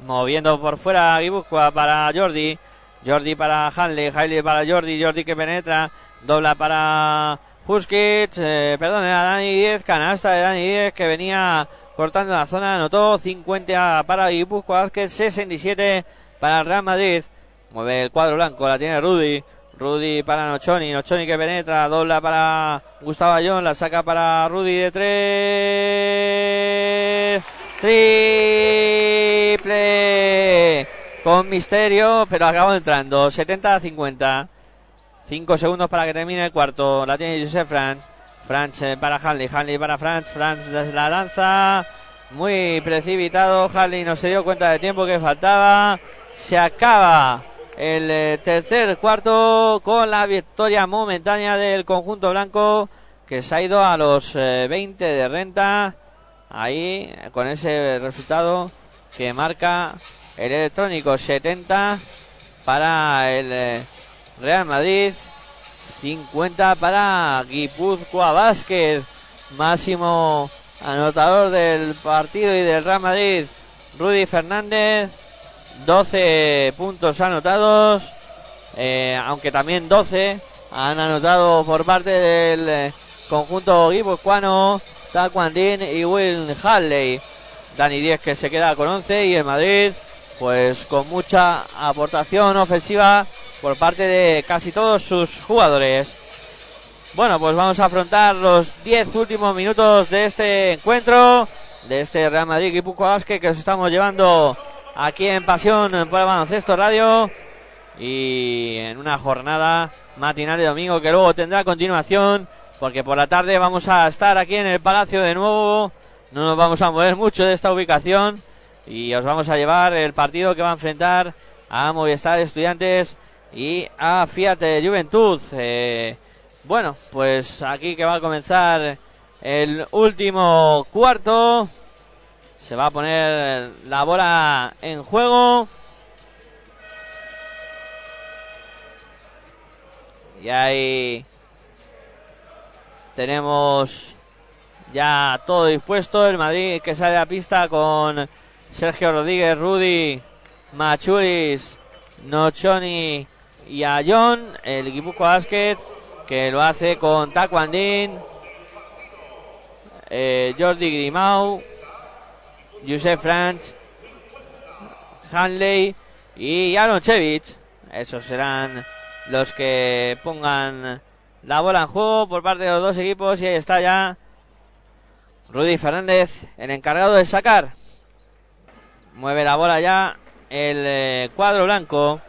Moviendo por fuera Guipúzcoa para Jordi. Jordi para Hanley. Hanley para Jordi. Jordi que penetra. Dobla para Huskic. Eh, perdón, era Dani 10. Canasta de Dani 10 que venía cortando la zona. Anotó 50 para Guipúzcoa Basket. 67 para el Real Madrid. Mueve el cuadro blanco. La tiene Rudy. Rudy para Nochoni. Nochoni que penetra. Dobla para Gustavo Ayón. La saca para Rudy de tres. Triple con misterio, pero acabó entrando. 70 a 50. 5 segundos para que termine el cuarto. La tiene Joseph Franz. Franz eh, para Hanley. Hanley para Franz. Franz la lanza. Muy precipitado. Hanley no se dio cuenta del tiempo que faltaba. Se acaba el eh, tercer cuarto con la victoria momentánea del conjunto blanco que se ha ido a los eh, 20 de renta. Ahí con ese resultado que marca el electrónico 70 para el eh, Real Madrid, 50 para Guipúzcoa Basket, máximo anotador del partido y del Real Madrid, Rudy Fernández, 12 puntos anotados, eh, aunque también 12 han anotado por parte del eh, conjunto guipuzcoano, Taquandín y Will Halley. Dani 10 que se queda con 11 y el Madrid pues con mucha aportación ofensiva por parte de casi todos sus jugadores. Bueno, pues vamos a afrontar los 10 últimos minutos de este encuentro, de este Real Madrid Guipúzcoa Basket que os estamos llevando aquí en Pasión por el Baloncesto Radio y en una jornada matinal de domingo que luego tendrá continuación porque por la tarde vamos a estar aquí en el Palacio de nuevo, no nos vamos a mover mucho de esta ubicación y os vamos a llevar el partido que va a enfrentar a Movistar Estudiantes y a Fiat Juventud. Eh, bueno, pues aquí que va a comenzar el último cuarto. Se va a poner la bola en juego. Y ahí tenemos ya todo dispuesto. El Madrid que sale a pista con Sergio Rodríguez, Rudy, Machuris, Nochoni y a John. El equipo Basket que lo hace con Taquandín, eh, Jordi Grimau, Josef Franch, Hanley y Chevich. Esos serán los que pongan la bola en juego por parte de los dos equipos y ahí está ya Rudy Fernández, el encargado de sacar. Mueve la bola ya el eh, cuadro blanco.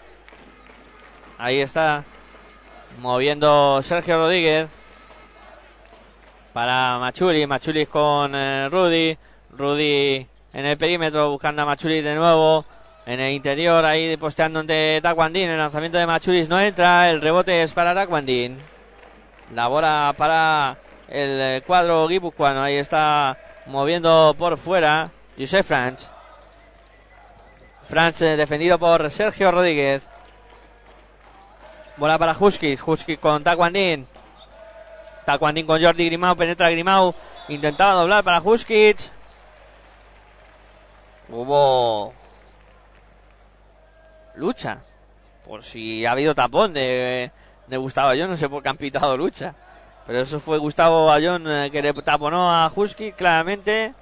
Ahí está moviendo Sergio Rodríguez para Machuri. Machuri con eh, Rudy. Rudy en el perímetro buscando a Machuri de nuevo. En el interior ahí posteando ante Taquandín. El lanzamiento de Machuris no entra. El rebote es para Taquandín. La bola para el eh, cuadro guipuzcoano. Ahí está moviendo por fuera Josef Franch. Franch eh, defendido por Sergio Rodríguez. Bola para Husky. Husky con Taquandín. Taquandín con Jordi Grimau. Penetra Grimau. Intentaba doblar para Huskic. Hubo lucha. Por si ha habido tapón de, de Gustavo Ayón. No sé por qué han pitado lucha. Pero eso fue Gustavo Ayón eh, que le taponó a Husky claramente.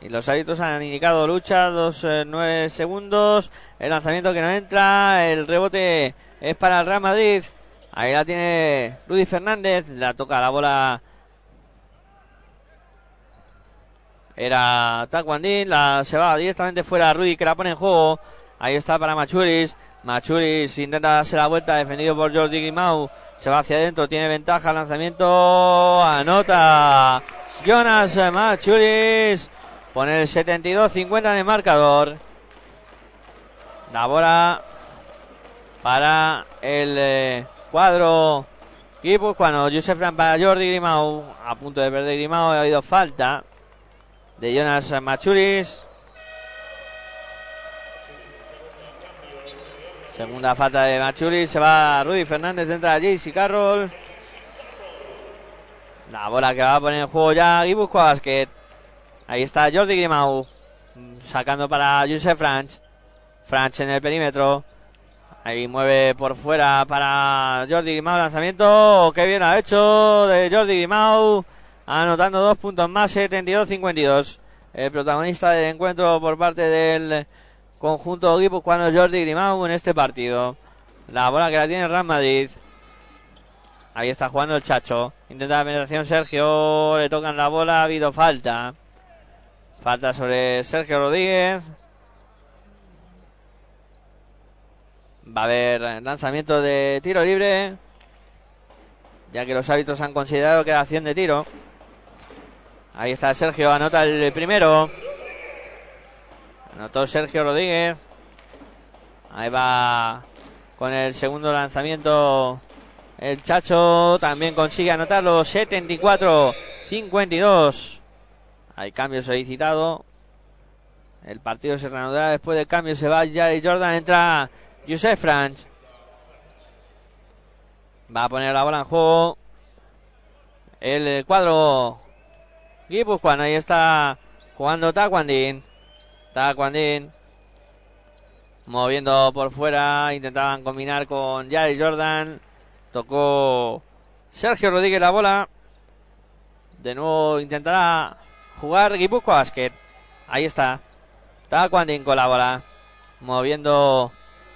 Y los árbitros han indicado lucha, dos eh, nueve segundos. El lanzamiento que no entra. El rebote es para el Real Madrid. Ahí la tiene Rudy Fernández. La toca la bola. Era Taquandín. La se va directamente fuera Rudy que la pone en juego. Ahí está para Machuris. Machuris intenta darse la vuelta. Defendido por Jordi Grimau. Se va hacia adentro. Tiene ventaja. Lanzamiento. Anota. Jonas Machuris. Pone el 72-50 en el marcador. La bola para el eh, cuadro cuando Josef para Jordi Grimau. A punto de perder Grimau. Ha habido falta de Jonas Machuris. Segunda falta de Machuris. Se va Rudy Fernández. Entra JC Carroll. La bola que va a poner en juego ya Guipuzcoa Basket. Ahí está Jordi Grimau. Sacando para Josef Franch. Franch en el perímetro. Ahí mueve por fuera para Jordi Grimau. Lanzamiento. Qué bien ha hecho de Jordi Grimau. Anotando dos puntos más. 72-52. El protagonista del encuentro por parte del conjunto cuando Jordi Grimau en este partido. La bola que la tiene Real Madrid. Ahí está jugando el Chacho. Intenta la penetración Sergio. Le tocan la bola. Ha habido falta. Falta sobre Sergio Rodríguez. Va a haber lanzamiento de tiro libre. Ya que los árbitros han considerado que era acción de tiro. Ahí está Sergio, anota el primero. Anotó Sergio Rodríguez. Ahí va con el segundo lanzamiento el Chacho. También consigue anotarlo. 74-52. Hay cambio solicitado. El partido se reanudará después del cambio. Se va Jari Jordan. Entra Josef Franch. Va a poner la bola en juego. El cuadro cuando Ahí está jugando Taquandín. Taquandín. Moviendo por fuera. Intentaban combinar con Jari Jordan. Tocó Sergio Rodríguez la bola. De nuevo intentará jugar Guipuzcoa Basket. Ahí está. Taquandín con la bola. Moviendo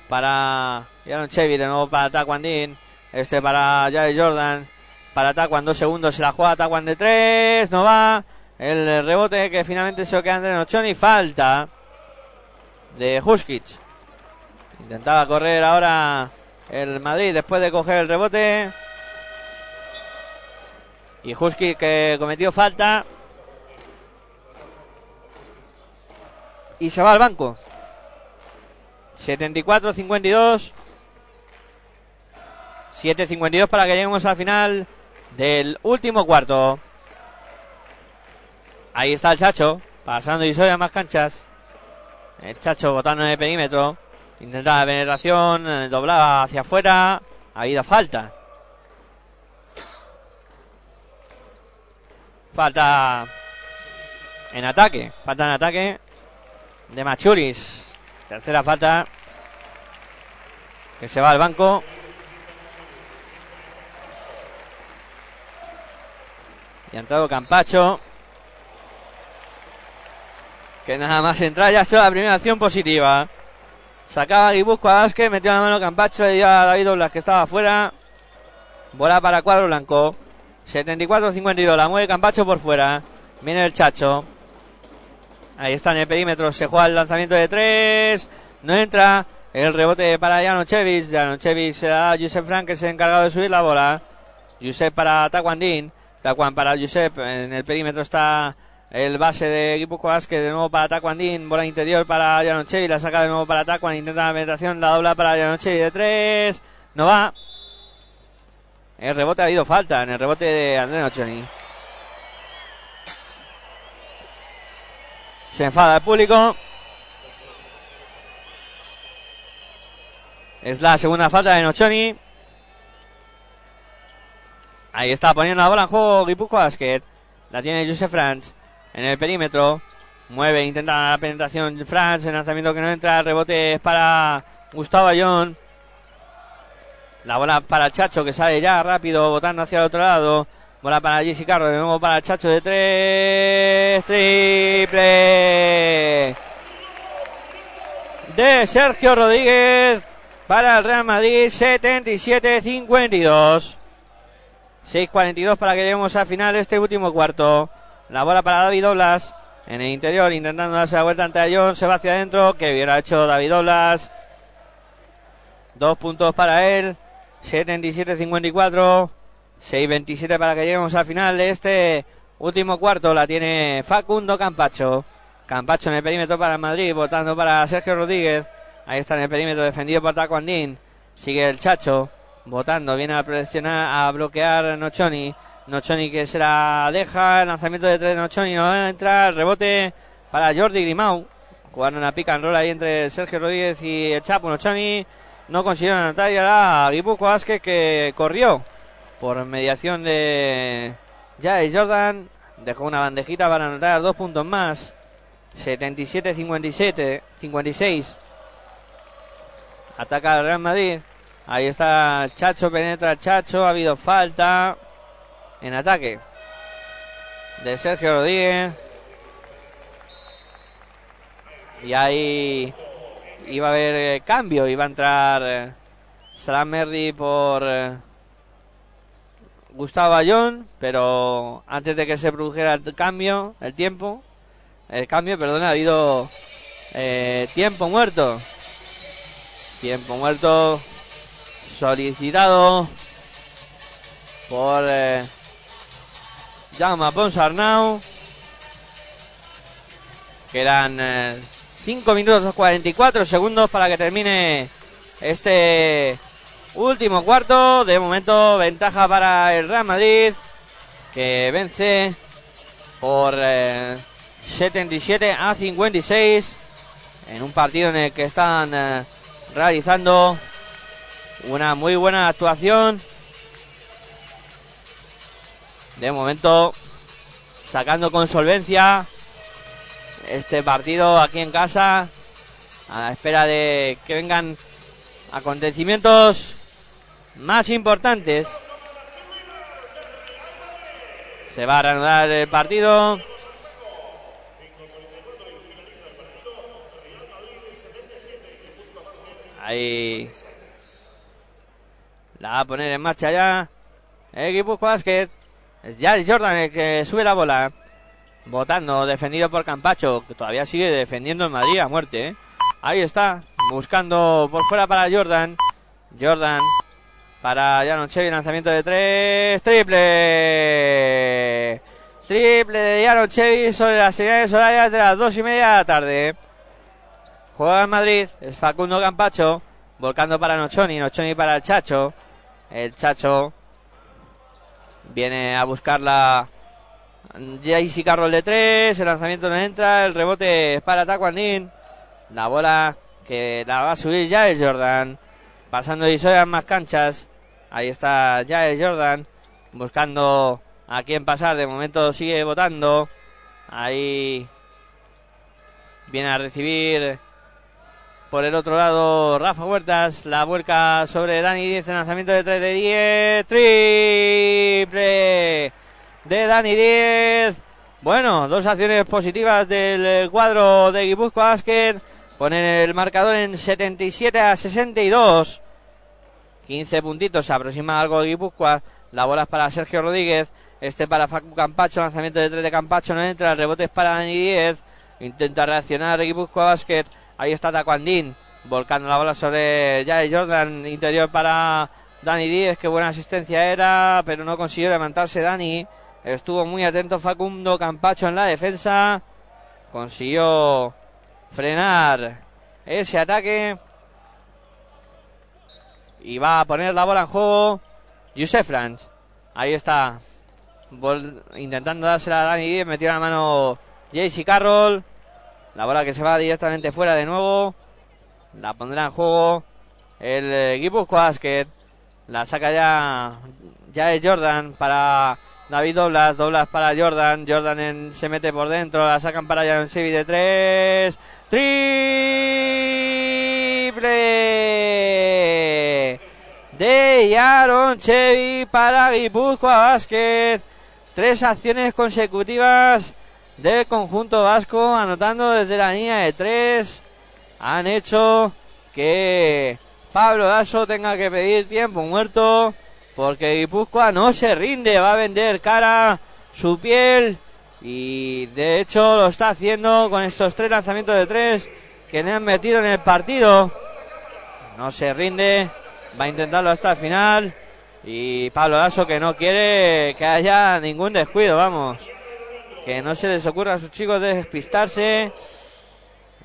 para Aaron Chevy. De nuevo para Taquandín. Este para Jay Jordan. Para Taquan, dos segundos. Se la juega Taquan de tres. No va. El rebote que finalmente se lo queda André Nochoni. Falta de Huskic. Intentaba correr ahora el Madrid después de coger el rebote. Y Huskic que cometió falta. Y se va al banco. 74-52. 7.52 para que lleguemos al final del último cuarto. Ahí está el Chacho, pasando y soy a más canchas. El Chacho botando en el perímetro. Intenta la penetración, eh, doblaba hacia afuera. Ha habido falta. Falta en ataque. Falta en ataque de Machuris. Tercera falta. Que se va al banco. Y ha entrado Campacho. Que nada más entrar ya ha hecho la primera acción positiva. Sacaba Guipúzcoa Vázquez, metió la mano Campacho, le dio a David Doblas que estaba afuera. Bola para cuadro blanco. 74-52, la mueve Campacho por fuera. Viene el Chacho. Ahí está en el perímetro, se juega el lanzamiento de tres. No entra. El rebote para Janochevich. Janochevich se da a Josep Frank que se ha encargado de subir la bola. Josep para Taquandín. Tacuan para Josep. En el perímetro está el base de Guipúzcoa Vázquez. De nuevo para Taquandín. Bola interior para Janochevich. La saca de nuevo para Tacuan. Intenta la penetración. La dobla para Janochevich de tres. No va. El rebote ha habido falta. En el rebote de André Nochoni. Se enfada el público. Es la segunda falta de Nochoni. Ahí está poniendo la bola en juego Guipúzcoa Basket. La tiene Joseph Franz en el perímetro. Mueve, intenta la penetración Franz. El lanzamiento que no entra. Rebote es para Gustavo Ayón. La bola para Chacho que sale ya rápido, botando hacia el otro lado. Bola para Jesse Carro, de nuevo para el Chacho de tres. Triple de Sergio Rodríguez para el Real Madrid, 77-52. 6.42 para que lleguemos al final de este último cuarto. La bola para David Oblas en el interior, intentando darse la vuelta ante Ayón. Se va hacia adentro, que hubiera hecho David Oblas. Dos puntos para él. 77-54. 6-27 para que lleguemos al final de este último cuarto. La tiene Facundo Campacho. Campacho en el perímetro para Madrid, votando para Sergio Rodríguez. Ahí está en el perímetro defendido por Tacuandín. Sigue el Chacho, votando, viene a presionar, a bloquear Nochoni. Nochoni que se la deja, lanzamiento de tres de Nochoni, no va a entrar, rebote para Jordi Grimau. Jugando una pica and roll ahí entre Sergio Rodríguez y el Chapo Nochoni. No consiguieron anotar y ahora Guipúzcoa Vázquez que corrió por mediación de Jair Jordan. Dejó una bandejita para anotar dos puntos más. 77-57, 56. Ataca el Real Madrid. Ahí está Chacho, penetra Chacho. Ha habido falta en ataque de Sergio Rodríguez. Y ahí iba a haber eh, cambio. Iba a entrar eh, Salam Merdi por eh, Gustavo Bayón. Pero antes de que se produjera el cambio, el tiempo, el cambio, perdón, ha habido eh, tiempo muerto. Tiempo muerto solicitado por eh, Ponsarnau. Quedan 5 minutos 44 segundos para que termine este último cuarto. De momento, ventaja para el Real Madrid que vence por eh, 77 a 56 en un partido en el que están eh, realizando una muy buena actuación. De momento, sacando con solvencia este partido aquí en casa, a la espera de que vengan acontecimientos más importantes. Se va a reanudar el partido. Ahí la va a poner en marcha ya. Equipo Basket. Es Jared Jordan el que sube la bola. Votando, defendido por Campacho, que todavía sigue defendiendo en Madrid a muerte. ¿eh? Ahí está, buscando por fuera para Jordan. Jordan para Janon Chevy, lanzamiento de tres. Triple. Triple de Janon Chevy sobre las señales horarias de las dos y media de la tarde. Juega en Madrid, es Facundo Campacho, volcando para Nochoni, Nochoni para el Chacho. El Chacho viene a buscarla. Jaycee Carroll de tres. El lanzamiento no entra. El rebote es para Taquandín. La bola que la va a subir ya el Jordan. Pasando Isoya en más canchas. Ahí está el Jordan. Buscando a quién pasar. De momento sigue votando. Ahí viene a recibir por el otro lado Rafa Huertas. La vuelca sobre Dani 10. El lanzamiento de 3 de 10. Triple de Dani 10. Bueno, dos acciones positivas del cuadro de Guipúzcoa Basket. Ponen el marcador en 77 a 62. 15 puntitos, se aproxima algo de Guipúzcoa. La bola es para Sergio Rodríguez. Este para Facu Campacho. Lanzamiento de 3 de Campacho no entra. El rebote es para Dani 10. Intenta reaccionar Guipúzcoa Basket. Ahí está Tacuandín. Volcando la bola sobre Jair Jordan. Interior para Dani 10. Qué buena asistencia era. Pero no consiguió levantarse Dani. Estuvo muy atento Facundo Campacho en la defensa. Consiguió frenar ese ataque. Y va a poner la bola en juego. Josef Franz. Ahí está. Intentando dársela a Dani 10. Metió la mano JC Carroll. La bola que se va directamente fuera de nuevo. La pondrá en juego el eh, Guipúzcoa Basket. La saca ya, ya es Jordan para David Doblas. Doblas para Jordan. Jordan en- se mete por dentro. La sacan para Sevi de tres. Triple de Jaron Chevy para Guipúzcoa Basket. Tres acciones consecutivas del conjunto vasco, anotando desde la línea de tres. Han hecho que Pablo Lasso tenga que pedir tiempo muerto, porque Guipúzcoa no se rinde, va a vender cara, su piel, y de hecho lo está haciendo con estos tres lanzamientos de tres que le han metido en el partido. No se rinde, va a intentarlo hasta el final. Y Pablo Lasso que no quiere que haya ningún descuido, vamos. Que no se les ocurra a sus chicos de despistarse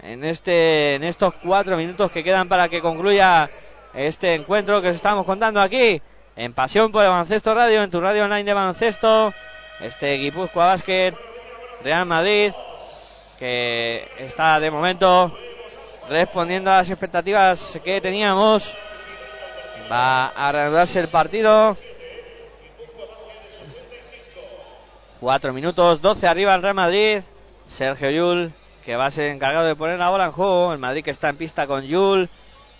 en este en estos cuatro minutos que quedan para que concluya este encuentro que os estamos contando aquí en Pasión por el Baloncesto Radio, en tu radio online de baloncesto. Este Guipúzcoa Basket, Real Madrid, que está de momento respondiendo a las expectativas que teníamos. Va a reanudarse el partido. Cuatro minutos, 12 arriba el Real Madrid. Sergio Yul, que va a ser encargado de poner la bola en juego. El Madrid que está en pista con Yul,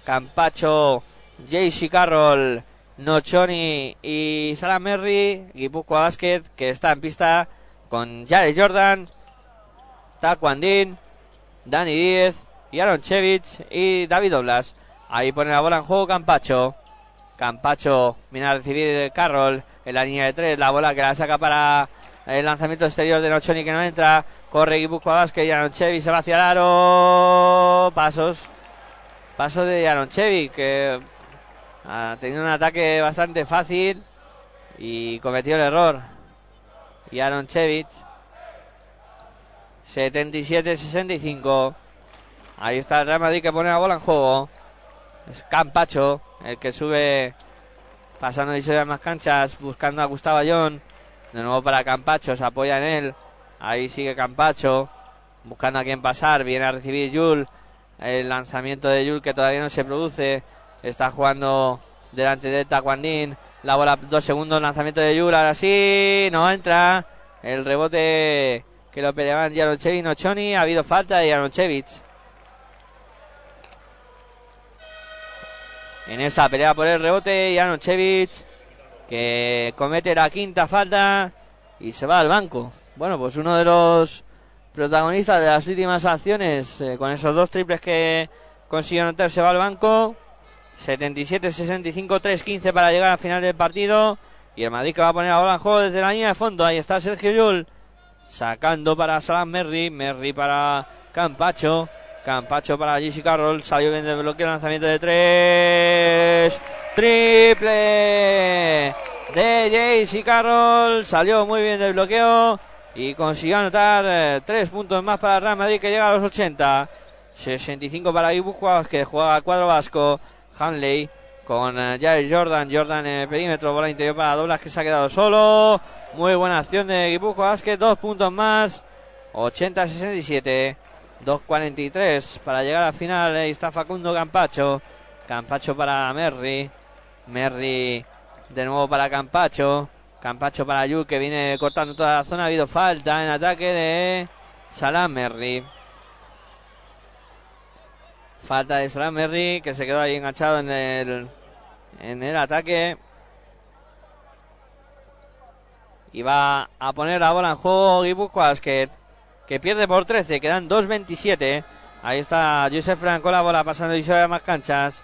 Campacho, JC Carroll, Nochoni y Salah Merry. Guipúzcoa Basket, que está en pista con Jared Jordan, Taquandín, Dani Díez, y Aaron Chevich y David Oblas. Ahí pone la bola en juego Campacho. Campacho viene a recibir Carroll en la línea de tres. La bola que la saca para el lanzamiento exterior de Nochoni que no entra. Corre Guipúzcoa Vázquez y Aronchevi se va hacia el aro. Pasos. Paso de Aronchevi que ha tenido un ataque bastante fácil y cometió el error. Y Aronchevich 77-65. Ahí está el Real Madrid que pone la bola en juego. Es Campacho el que sube pasando de más canchas, buscando a Gustavo Ayón. De nuevo para Campacho, se apoya en él. Ahí sigue Campacho, buscando a quién pasar. Viene a recibir Yul. El lanzamiento de Yul que todavía no se produce. Está jugando delante de Taquandín. La bola, dos segundos, lanzamiento de Yul. Ahora sí, no entra. El rebote que lo peleaban Jaronchevich y Nochoni. Ha habido falta de Jaronchevich. En esa pelea por el rebote, Jaronchevich que comete la quinta falta y se va al banco. Bueno, pues uno de los protagonistas de las últimas acciones eh, con esos dos triples que consiguió anotar se va al banco. 77-65, 3-15 para llegar al final del partido. Y el Madrid que va a poner la bola en juego desde la línea de fondo. Ahí está Sergio Yul. Sacando para Salam Merry. Merry para Campacho. Campacho para Jesse Carroll. Salió bien del bloqueo. Lanzamiento de tres. Triple de Jesse Carroll. Salió muy bien del bloqueo. Y consiguió anotar eh, tres puntos más para el Real Madrid que llega a los 80. 65 para Guipúzcoa que juega al cuadro vasco. Hanley con eh, Jair Jordan. Jordan en el perímetro, bola interior para Doblas que se ha quedado solo. Muy buena acción de Guipúzcoa Basket, dos puntos más. 80-67. 2.43 para llegar al final. Ahí está Facundo Campacho. Campacho para Merry. Merry de nuevo para Campacho. Campacho para Yu que viene cortando toda la zona. Ha habido falta en ataque de Salam Merry. Falta de Salam Merry que se quedó ahí enganchado en el, en el ataque. Y va a poner la bola en juego Guipúzcoa Basket que pierde por 13, quedan 2.27. Ahí está Joseph Franco la bola pasando y a más canchas.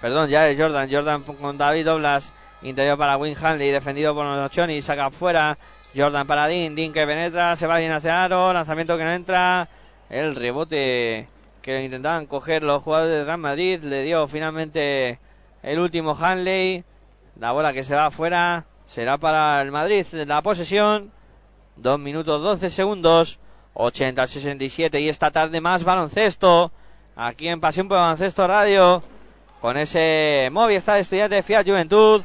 Perdón, ya es Jordan. Jordan con David Doblas. Interior para Win Hanley, defendido por Nochoni, saca afuera. Jordan para Dean, Dean que penetra, se va bien hacia Aro, lanzamiento que no entra. El rebote que intentaban coger los jugadores de Real Madrid, le dio finalmente el último Hanley. La bola que se va afuera será para el Madrid. La posesión, 2 minutos 12 segundos. 80-67 y esta tarde más baloncesto aquí en Pasión por Baloncesto Radio con ese Movistar Estudiante Fiat Juventud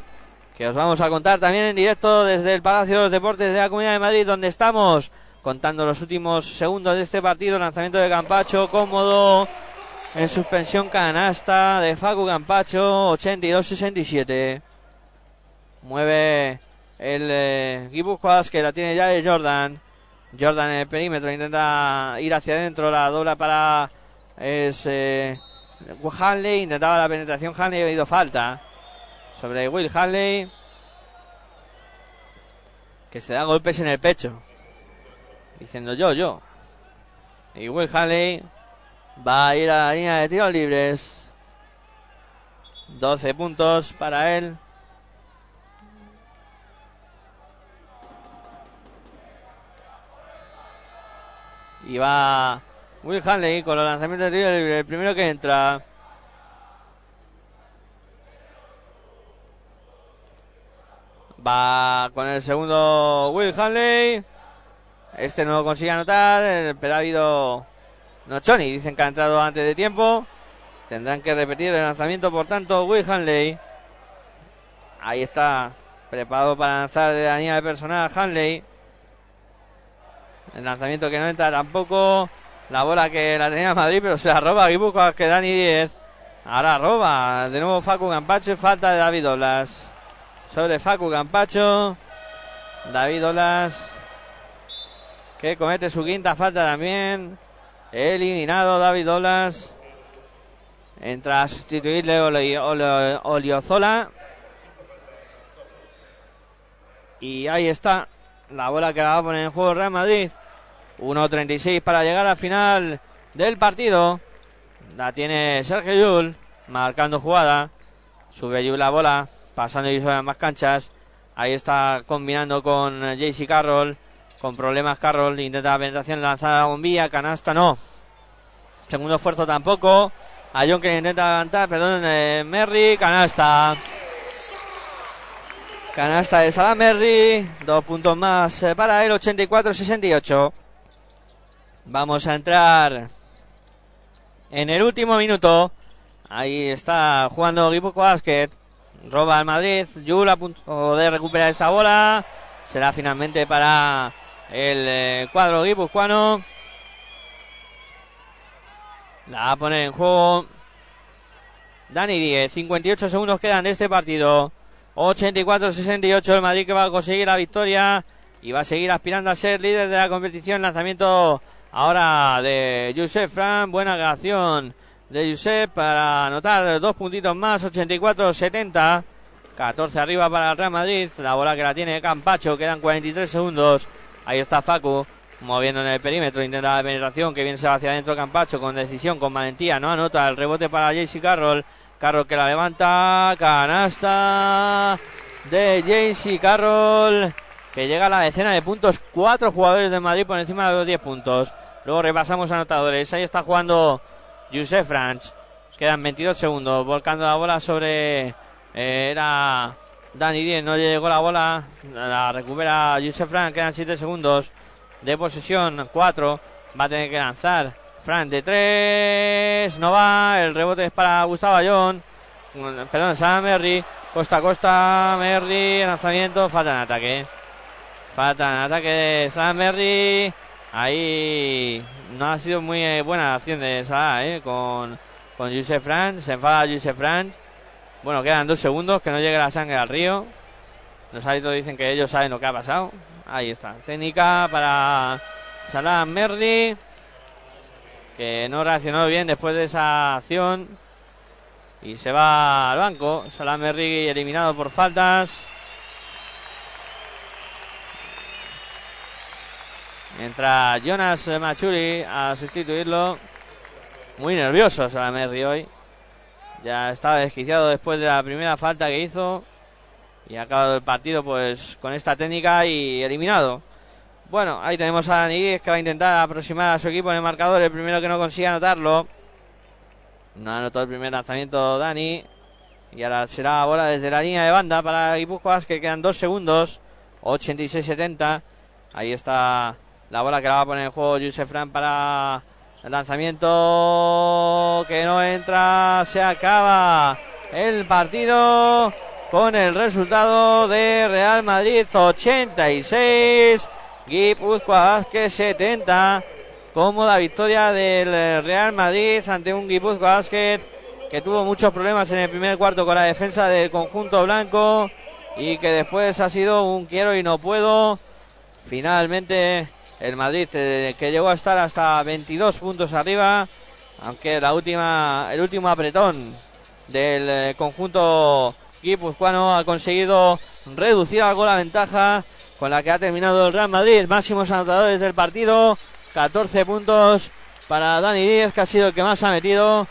que os vamos a contar también en directo desde el Palacio de los Deportes de la Comunidad de Madrid donde estamos contando los últimos segundos de este partido. Lanzamiento de Campacho cómodo. En suspensión canasta de Facu Campacho 82-67 mueve el eh, que la tiene ya de Jordan. Jordan en el perímetro intenta ir hacia adentro, la dobla para es eh, Hanley, intentaba la penetración Hanley, ha habido falta sobre Will Hanley que se da golpes en el pecho diciendo yo, yo y Will Hanley va a ir a la línea de tiros libres 12 puntos para él Y va Will Hanley con los lanzamientos de tiro libre. El primero que entra. Va con el segundo Will Hanley. Este no lo consigue anotar, pero ha habido Nochoni. Dicen que ha entrado antes de tiempo. Tendrán que repetir el lanzamiento, por tanto, Will Hanley. Ahí está, preparado para lanzar de la línea de personal Hanley. El lanzamiento que no entra tampoco. La bola que la tenía Madrid, pero se la roba Guipúzcoa, que Dani 10. Ahora roba. De nuevo Facu Campacho. Falta de David Olas. Sobre Facu Campacho. David Olas. Que comete su quinta falta también. Eliminado David Olas. Entra a sustituirle Oli- Oli- Oliozola. Y ahí está la bola que la va a poner en juego Real Madrid. 1.36 para llegar al final del partido. La tiene Sergio Yul, marcando jugada. Sube Yul la bola, pasando y sobre más canchas. Ahí está combinando con JC Carroll. Con problemas Carroll, intenta la penetración lanzada a bombilla, canasta no. Segundo esfuerzo tampoco. A John que intenta levantar, perdón, eh, Merry, canasta. Canasta de Salamerri, dos puntos más eh, para él, 84-68. Vamos a entrar en el último minuto. Ahí está jugando Guipúzcoa Basket. Roba al Madrid. Yul a punto de recuperar esa bola. Será finalmente para el eh, cuadro guipuzcoano. La va a poner en juego Dani 10. 58 segundos quedan de este partido. 84-68 el Madrid que va a conseguir la victoria y va a seguir aspirando a ser líder de la competición. Lanzamiento ahora de Josep Fran. Buena acción de Josep para anotar dos puntitos más. 84-70. 14 arriba para el Real Madrid. La bola que la tiene Campacho. Quedan 43 segundos. Ahí está Facu. Moviendo en el perímetro, intenta la penetración que viene hacia adentro Campacho con decisión, con valentía, no anota el rebote para JC Carroll. Carroll que la levanta, canasta de JC Carroll que llega a la decena de puntos, cuatro jugadores de Madrid por encima de los 10 puntos. Luego repasamos anotadores, ahí está jugando Josef Franch, quedan 22 segundos, volcando la bola sobre, eh, era Dani 10, no llegó la bola, la recupera Josef Franch, quedan 7 segundos de posesión, 4, va a tener que lanzar. Fran de 3, no va, el rebote es para Gustavo Ayón. perdón, Sam Merry, costa a costa, Merry, lanzamiento, falta en ataque. Falta en ataque de Sam Merry. Ahí no ha sido muy eh, buena la acción de Salah, eh, con, con Joseph Franz. Se enfada Joseph Franz. Bueno, quedan dos segundos, que no llegue la sangre al río. Los árbitros dicen que ellos saben lo que ha pasado. Ahí está. Técnica para Salah Merry. Que no reaccionó bien después de esa acción. Y se va al banco. Salah Merry eliminado por faltas. Entra Jonas Machuri a sustituirlo. Muy nervioso Salah Merry hoy. Ya estaba desquiciado después de la primera falta que hizo. Y ha acabado el partido pues con esta técnica y eliminado. Bueno, ahí tenemos a Dani que va a intentar aproximar a su equipo en el marcador. El primero que no consigue anotarlo. No anotó el primer lanzamiento Dani. Y ahora será bola desde la línea de banda para Guipúzcoas que quedan dos segundos. 86-70. Ahí está la bola que la va a poner en juego Yusef Fran para el lanzamiento que no entra. Se acaba el partido con el resultado de Real Madrid 86. Guipúzcoa Vázquez 70. Cómoda victoria del Real Madrid ante un Guipúzcoa Basket que tuvo muchos problemas en el primer cuarto con la defensa del conjunto blanco y que después ha sido un quiero y no puedo. Finalmente el Madrid eh, que llegó a estar hasta 22 puntos arriba, aunque la última el último apretón del eh, conjunto guipuzcoano ha conseguido reducir algo la ventaja con la que ha terminado el Real Madrid. Máximos anotadores del partido, 14 puntos para Dani Díez, que ha sido el que más ha metido.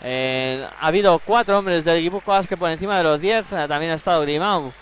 Ha habido cuatro hombres del Guipúzcoa que por encima de los 10. Eh, También ha estado Grimau,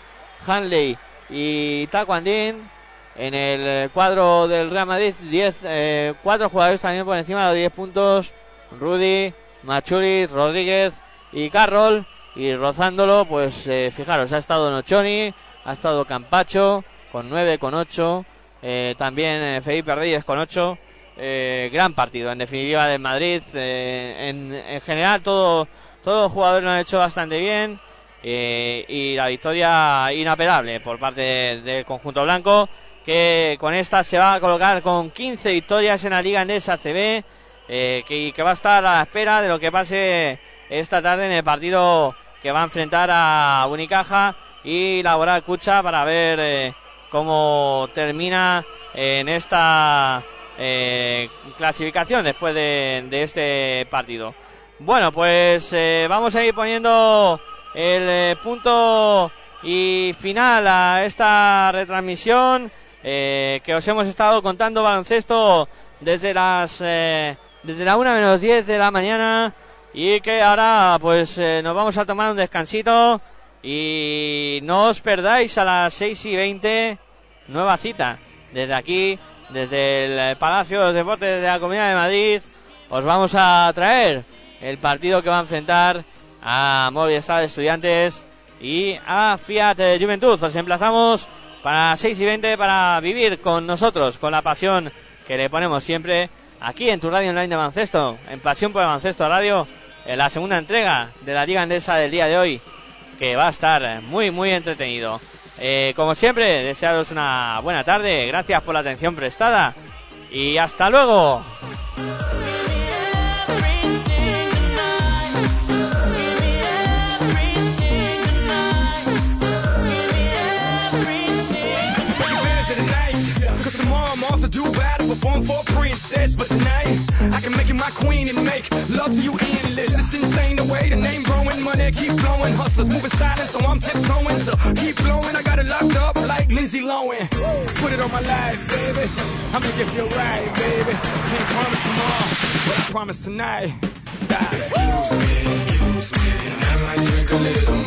Hanley y Taquandín. En el eh, cuadro del Real Madrid, 10, eh, cuatro jugadores también por encima de los 10 puntos. Rudy, Machuris, Rodríguez y Carroll. Y rozándolo, pues eh, fijaros, ha estado Nochoni, ha estado Campacho con 9, con 8. eh, también Felipe Reyes con 8. Eh, gran partido, en definitiva, del Madrid. En, en general, todo, todos los jugadores lo han hecho bastante bien. y la victoria inapelable por parte de- del conjunto blanco, que con esta se va a colocar con 15 victorias en la Liga Endesa CB, eh, que, va a estar a la espera de lo que pase esta tarde en el partido que va a enfrentar a Unicaja y Laboral Cucha para ver eh, cómo termina en esta eh, clasificación después de, de este partido. Bueno, pues eh, vamos a ir poniendo el eh, punto y final a esta retransmisión eh, que os hemos estado contando baloncesto desde las eh, desde la 1 menos 10 de la mañana y que ahora pues eh, nos vamos a tomar un descansito y no os perdáis a las 6 y 20 nueva cita desde aquí desde el eh, Palacio de los Deportes de la Comunidad de Madrid os vamos a traer el partido que va a enfrentar a Movistar Estudiantes y a Fiat Juventud. Os emplazamos para 6 y 20 para vivir con nosotros, con la pasión que le ponemos siempre aquí en tu radio online de baloncesto, en Pasión por el Radio, en la segunda entrega de la Liga Andesa del día de hoy, que va a estar muy, muy entretenido. Eh, como siempre, desearos una buena tarde, gracias por la atención prestada y hasta luego. Queen and make love to you endless. It's insane the way the name growing, money keep flowing. Hustlers moving silent, so I'm tiptoeing. So keep blowing, I got it locked up like Lindsay Lohan. Put it on my life, baby. I'm gonna give you a ride, baby. Can't promise tomorrow, but I promise tonight. Excuse me, excuse me, and I might drink a little